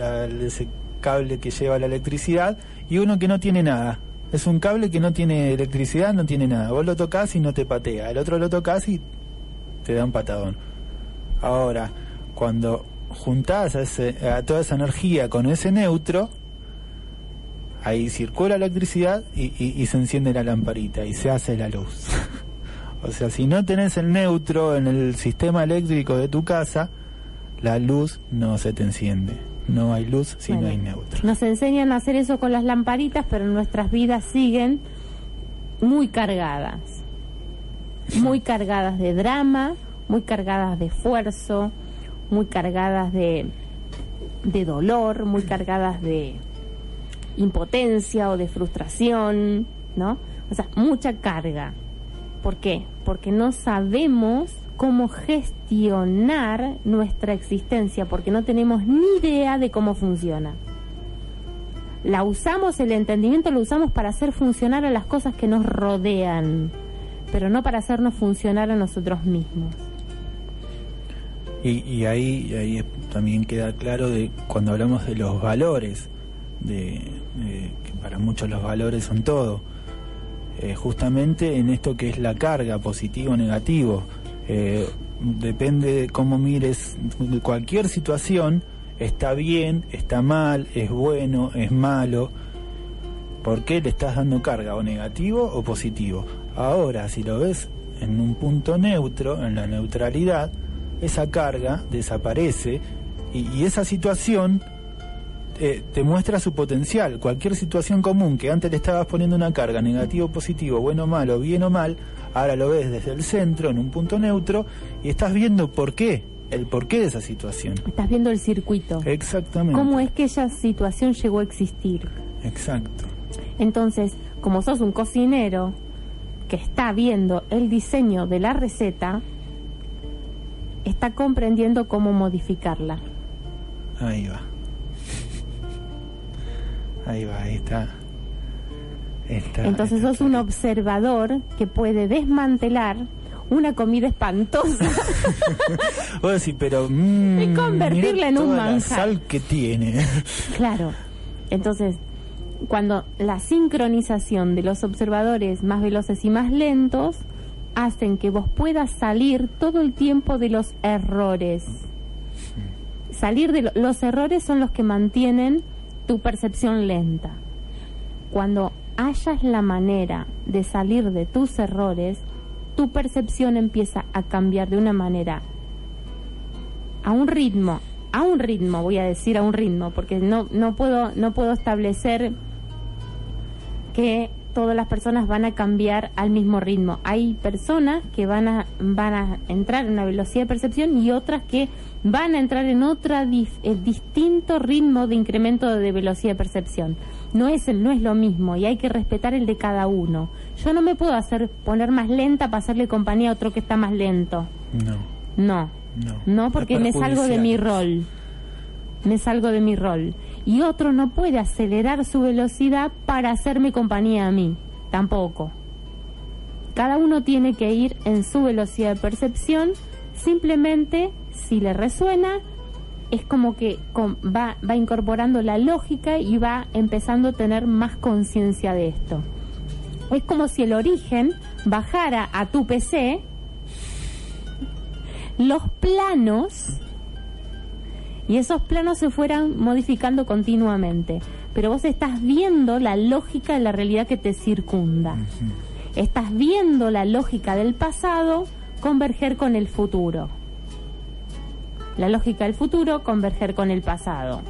ese cable que lleva la electricidad, y uno que no tiene nada. Es un cable que no tiene electricidad, no tiene nada. Vos lo tocas y no te patea. El otro lo tocas y te da un patadón. Ahora, cuando juntás a, ese- a toda esa energía con ese neutro, ahí circula la electricidad y se enciende la lamparita y se hace la luz. <laughs> o sea, si no tenés el neutro en el sistema eléctrico de tu casa, la luz no se te enciende. No hay luz si no hay neutro. Nos enseñan a hacer eso con las lamparitas, pero nuestras vidas siguen muy cargadas. Muy cargadas de drama, muy cargadas de esfuerzo, muy cargadas de, de dolor, muy cargadas de impotencia o de frustración, ¿no? O sea, mucha carga. ¿Por qué? Porque no sabemos cómo gestionar nuestra existencia, porque no tenemos ni idea de cómo funciona. La usamos, el entendimiento lo usamos para hacer funcionar a las cosas que nos rodean, pero no para hacernos funcionar a nosotros mismos. Y, ahí, ahí también queda claro de cuando hablamos de los valores, de, de que para muchos los valores son todo. Eh, justamente en esto que es la carga, positivo o negativo. Eh, depende de cómo mires cualquier situación, está bien, está mal, es bueno, es malo. ¿Por qué le estás dando carga? ¿O negativo o positivo? Ahora, si lo ves en un punto neutro, en la neutralidad, esa carga desaparece y esa situación eh, te muestra su potencial. Cualquier situación común que antes le estabas poniendo una carga, negativo, positivo, bueno, malo, bien o mal, ahora lo ves desde el centro, en un punto neutro, y estás viendo por qué, el porqué de esa situación. Estás viendo el circuito. Exactamente. ¿Cómo es que esa situación llegó a existir? Exacto. Entonces, como sos un cocinero que está viendo el diseño de la receta, está comprendiendo cómo modificarla. Ahí va. Ahí va, ahí está. Está, Entonces está sos un observador que puede desmantelar una comida espantosa <laughs> Vos decís, pero. mm, Y convertirla mirá en un toda la manjar. sal que tiene. <laughs> Claro. Entonces, cuando la sincronización de los observadores más veloces y más lentos hacen que vos puedas salir todo el tiempo de los errores. Salir de lo- los errores son los que mantienen tu percepción lenta. Cuando hayas la manera de salir de tus errores, tu percepción empieza a cambiar de una manera a un ritmo, a un ritmo, voy a decir a un ritmo, porque no, no puedo, no puedo establecer que todas las personas van a cambiar al mismo ritmo. Hay personas que van a, van a entrar en una velocidad de percepción y otras que van a entrar en otro distinto ritmo de incremento de velocidad de percepción. No es, no es lo mismo y hay que respetar el de cada uno. Yo no me puedo hacer poner más lenta para hacerle compañía a otro que está más lento. No, No, no. no, porque me salgo de mi rol. Me salgo de mi rol. Y otro no puede acelerar su velocidad para hacerme compañía a mí. Tampoco. Cada uno tiene que ir en su velocidad de percepción. Simplemente, si le resuena, es como que va incorporando la lógica y va empezando a tener más conciencia de esto. Es como si el origen bajara a tu PC los planos y esos planos se fueran modificando continuamente. Pero vos estás viendo la lógica de la realidad que te circunda. Estás viendo la lógica del pasado converger con el futuro. La lógica del futuro converger con el pasado.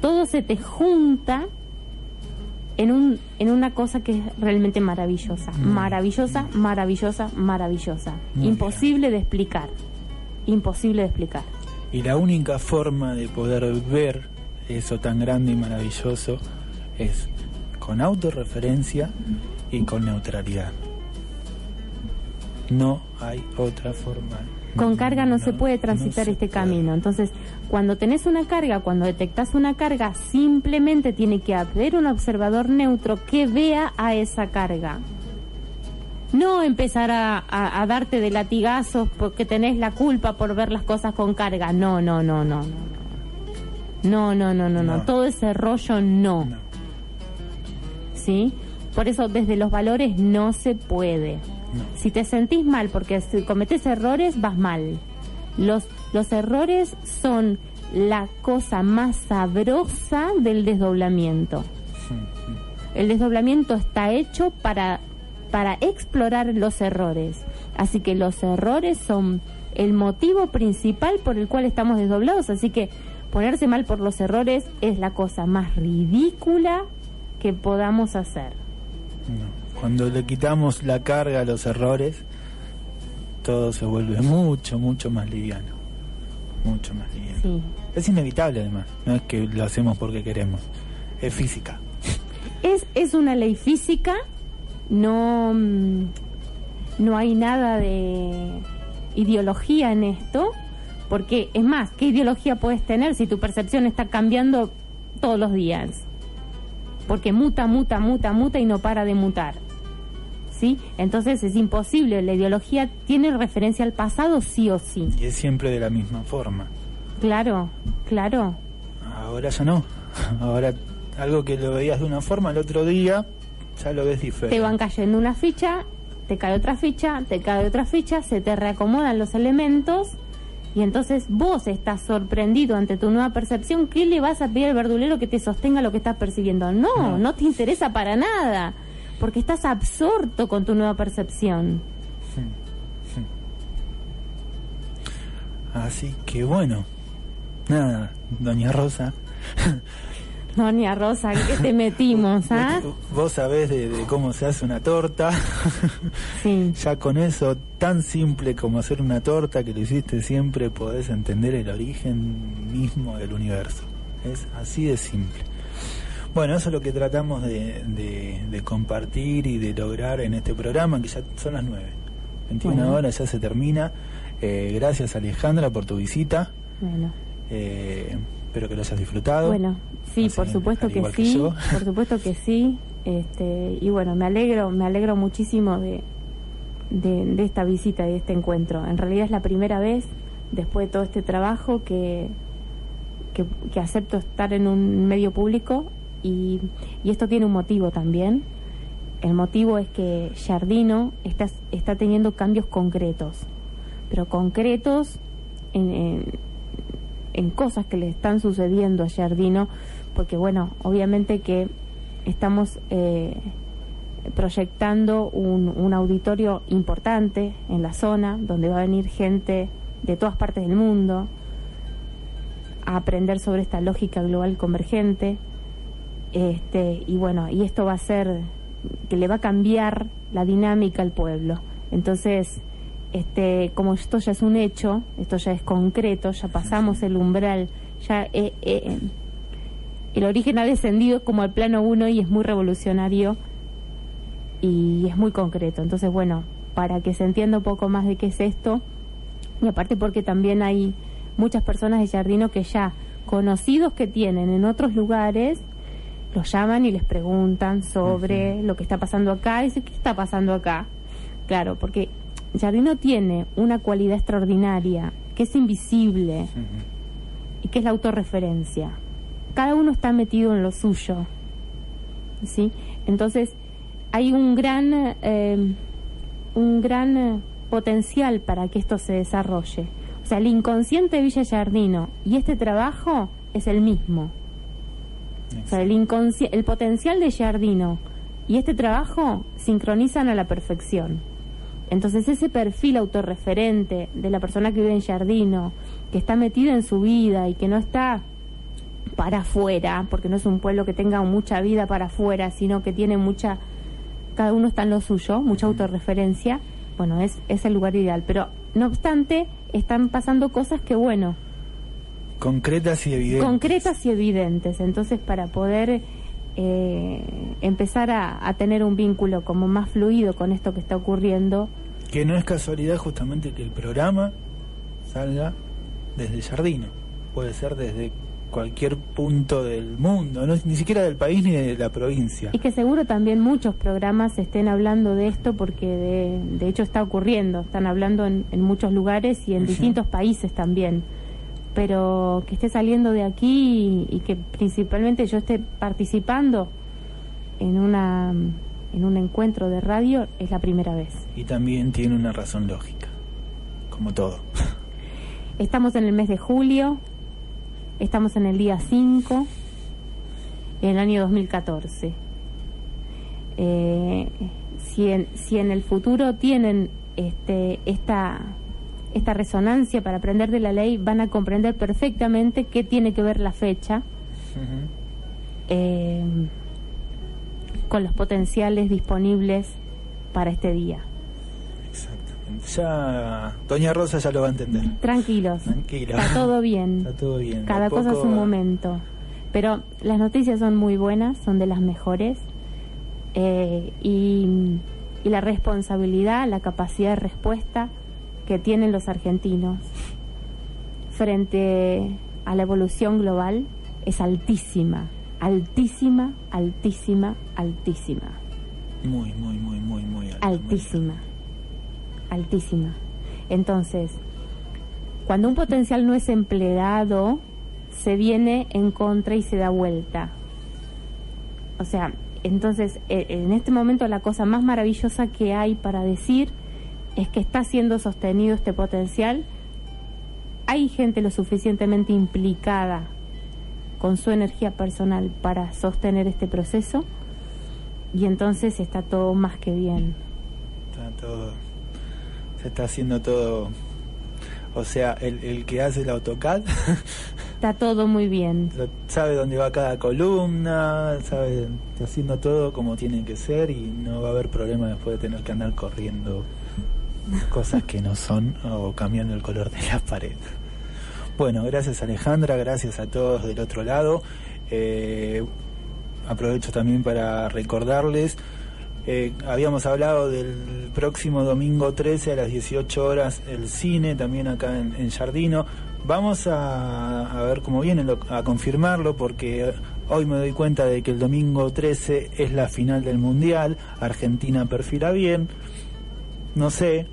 Todo se te junta en, un, en una cosa que es realmente maravillosa. Maravillosa, maravillosa, maravillosa. Muy Imposible de explicar. Imposible de explicar. Y la única forma de poder ver eso tan grande y maravilloso es con autorreferencia y con neutralidad. No hay otra forma. Con carga no, se puede transitar se este puede. camino. Entonces, cuando tenés una carga, cuando detectas una carga, simplemente tiene que haber un observador neutro que vea a esa carga. No empezar a, a- a darte de latigazos porque tenés la culpa por ver las cosas con carga. No, no, no, no, no. No, no, no, no, no. Todo ese rollo. No. ¿sí? Por eso desde los valores no se puede. Si te sentís mal porque si cometes errores, vas mal. Los, los errores son la cosa más sabrosa del desdoblamiento. El desdoblamiento está hecho para, para explorar los errores. Así que los errores son el motivo principal por el cual estamos desdoblados. Así que ponerse mal por los errores es la cosa más ridícula que podamos hacer. No. Cuando le quitamos la carga a los errores, todo se vuelve <laughs> mucho, mucho más liviano. Mucho más liviano. Sí. Es inevitable además, no es que lo hacemos porque queremos, es física. Es, es una ley física, no, mm, no hay nada de ideología en esto, porque es más, ¿qué ideología puedes tener si tu percepción está cambiando todos los días? Porque muta, muta, muta, muta y no para de mutar. ¿Sí? Entonces es imposible, la ideología tiene referencia al pasado sí o sí. Y es siempre de la misma forma. Claro, claro. Ahora ya no. Ahora algo que lo veías de una forma el otro día ya lo ves diferente. te van cayendo una ficha, te cae otra ficha, te cae otra ficha, se te reacomodan los elementos y entonces vos estás sorprendido ante tu nueva percepción. ¿Qué le vas a pedir al verdulero que te sostenga lo que estás percibiendo? No, No. no, te interesa para nada, porque estás absorto con tu nueva percepción. Así que bueno, nada, doña Rosa, Doña Rosa, ¿en ¿qué te <laughs> metimos? ¿ah? vos, vos sabés de, de cómo se hace una torta. <laughs> Sí. ya con eso, tan simple como hacer una torta que lo hiciste siempre, podés entender el origen mismo del universo. Es así de simple. Bueno, eso es lo que tratamos de, de- de compartir y de lograr en este programa, que ya son las 9. 21 Bueno. horas ya se termina. Eh, gracias Alejandra por tu visita. Bueno. Eh, espero que lo hayas disfrutado. Bueno, sí, Así, por supuesto que sí, por supuesto que sí. Este, y bueno, me alegro, me alegro muchísimo de, de, de esta visita y de este encuentro. En realidad es la primera vez, después de todo este trabajo, que, que, que acepto estar en un medio público y, y esto tiene un motivo también. El motivo es que Jardino está, está teniendo cambios concretos, pero concretos en, en, cosas que le están sucediendo a Jardino, porque bueno, obviamente que estamos eh, proyectando un, un auditorio importante en la zona, donde va a venir gente de todas partes del mundo a aprender sobre esta lógica global convergente. Este, y bueno, y esto va a ser que le va a cambiar la dinámica al pueblo. Entonces, este, como esto ya es un hecho, esto ya es concreto, ya pasamos el umbral, ya eh, eh, el origen ha descendido como al plano 1 y es muy revolucionario y es muy concreto. Entonces, bueno, para que se entienda un poco más de qué es esto, y aparte porque también hay muchas personas de Jardino que ya conocidos que tienen en otros lugares, los llaman y les preguntan sobre lo que está pasando acá. Y dicen, ¿qué está pasando acá? Claro, porque Jardino tiene una cualidad extraordinaria, que es invisible y que es la autorreferencia. Cada uno está metido en lo suyo. ¿Sí? Entonces, hay un gran, eh, un gran potencial para que esto se desarrolle. O sea, el inconsciente de Villa Jardino y este trabajo es el mismo. O sea, el, potencial de Jardino y este trabajo sincronizan a la perfección. Entonces ese perfil autorreferente de la persona que vive en Jardino, que está metida en su vida y que no está para afuera, porque no es un pueblo que tenga mucha vida para afuera, sino que tiene mucha, cada uno está en lo suyo, mucha autorreferencia, bueno, es, es el lugar ideal. Pero no obstante, están pasando cosas que, bueno, Concretas y evidentes. concretas y evidentes. Entonces, para poder eh, empezar a, a tener un vínculo como más fluido con esto que está ocurriendo, Que no es casualidad justamente que el programa salga desde Jardino. Puede ser desde cualquier punto del mundo, no, ni siquiera del país ni de la provincia. y que seguro también muchos programas estén hablando de esto porque de, de hecho está ocurriendo, están hablando en, en muchos lugares y en distintos países también. Pero que esté saliendo de aquí y, y que principalmente yo esté participando en una en un encuentro de radio es la primera vez. Y también tiene una razón lógica, como todo. <laughs> Estamos en el mes de julio, estamos en el día 5, en el año 2014. Eh, si, en, si en el futuro tienen este, esta, esta resonancia para aprender de la ley, van a comprender perfectamente qué tiene que ver la fecha eh, con los potenciales disponibles para este día. Exactamente. Ya, Doña Rosa ya lo va a entender. Tranquilos, Tranquila. está todo bien. <laughs> Está todo bien. Cada cosa es un momento. Pero las noticias son muy buenas, son de las mejores. eh, y, y la responsabilidad, la capacidad de respuesta que tienen los argentinos frente a la evolución global es altísima, altísima, altísima, altísima, Muy, muy, muy, muy, muy muy altísima, altísima. Entonces, cuando un potencial no es empleado, se viene en contra y se da vuelta. O sea, Entonces, eh, en este momento la cosa más maravillosa que hay para decir es que está siendo sostenido este potencial. Hay gente lo suficientemente implicada con su energía personal para sostener este proceso y entonces está todo más que bien. Está todo, se está haciendo todo, o sea, el, el que hace el AutoCAD <laughs> Está todo muy bien. sabe dónde va cada columna, sabe, está haciendo todo como tiene que ser y no va a haber problema después de tener que andar corriendo cosas que no son o cambiando el color de la pared. Bueno, gracias Alejandra, gracias a todos del otro lado. Eh, aprovecho también para recordarles, eh, habíamos hablado del próximo domingo 13 a las 18 horas el cine, también acá en, en Jardino. Vamos a, ver cómo viene, lo- a confirmarlo, porque hoy me doy cuenta de que el domingo 13 es la final del Mundial, Argentina perfila bien, no sé,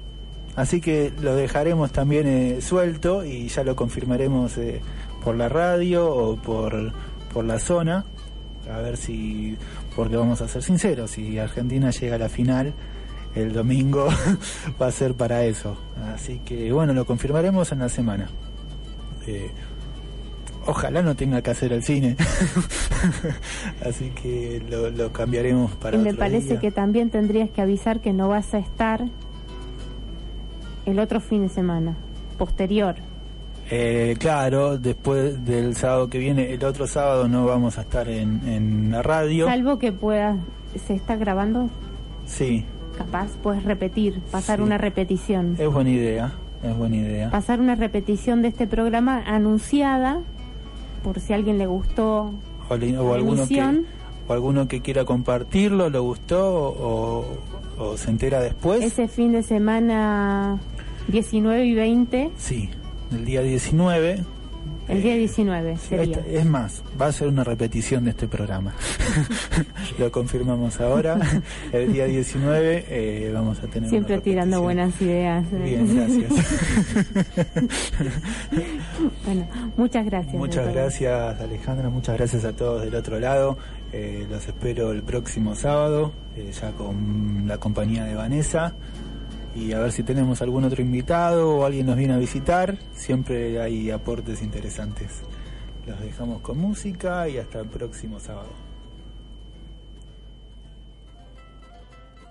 así que lo dejaremos también eh, suelto y ya lo confirmaremos eh, por la radio o por, por la zona, a ver si, porque vamos a ser sinceros, si Argentina llega a la final, el domingo <laughs> va a ser para eso. Así que bueno, lo confirmaremos en la semana. Eh, ojalá no tenga que hacer el cine. <laughs> Así que lo, lo cambiaremos para y me otro parece día. que también tendrías que avisar que no vas a estar el otro fin de semana, posterior. Eh, claro, después del sábado que viene, el otro sábado no vamos a estar en, en la radio. Salvo que puedas, se está grabando, Sí, capaz puedes repetir, pasar Sí. una repetición. es buena idea, es buena idea. Pasar una repetición de este programa anunciada, por si a alguien le gustó O, le- o alguno que, o alguno que quiera compartirlo, le gustó o, o se entera después. ese fin de semana 19 y 20, Sí, el día 19. el día 19 Sí, sería. es más, va a ser una repetición de este programa. <laughs> Lo confirmamos ahora. <laughs> El día 19 eh, vamos a tener Siempre una tirando buenas ideas. ¿eh? Bien, gracias. <laughs> bueno, muchas gracias. Muchas gracias Alejandra, muchas gracias a todos del otro lado. Eh, los espero el próximo sábado, eh, ya con la compañía de Vanessa. Y a ver si tenemos algún otro invitado o alguien nos viene a visitar. Siempre hay aportes interesantes. Los dejamos con música y hasta el próximo sábado.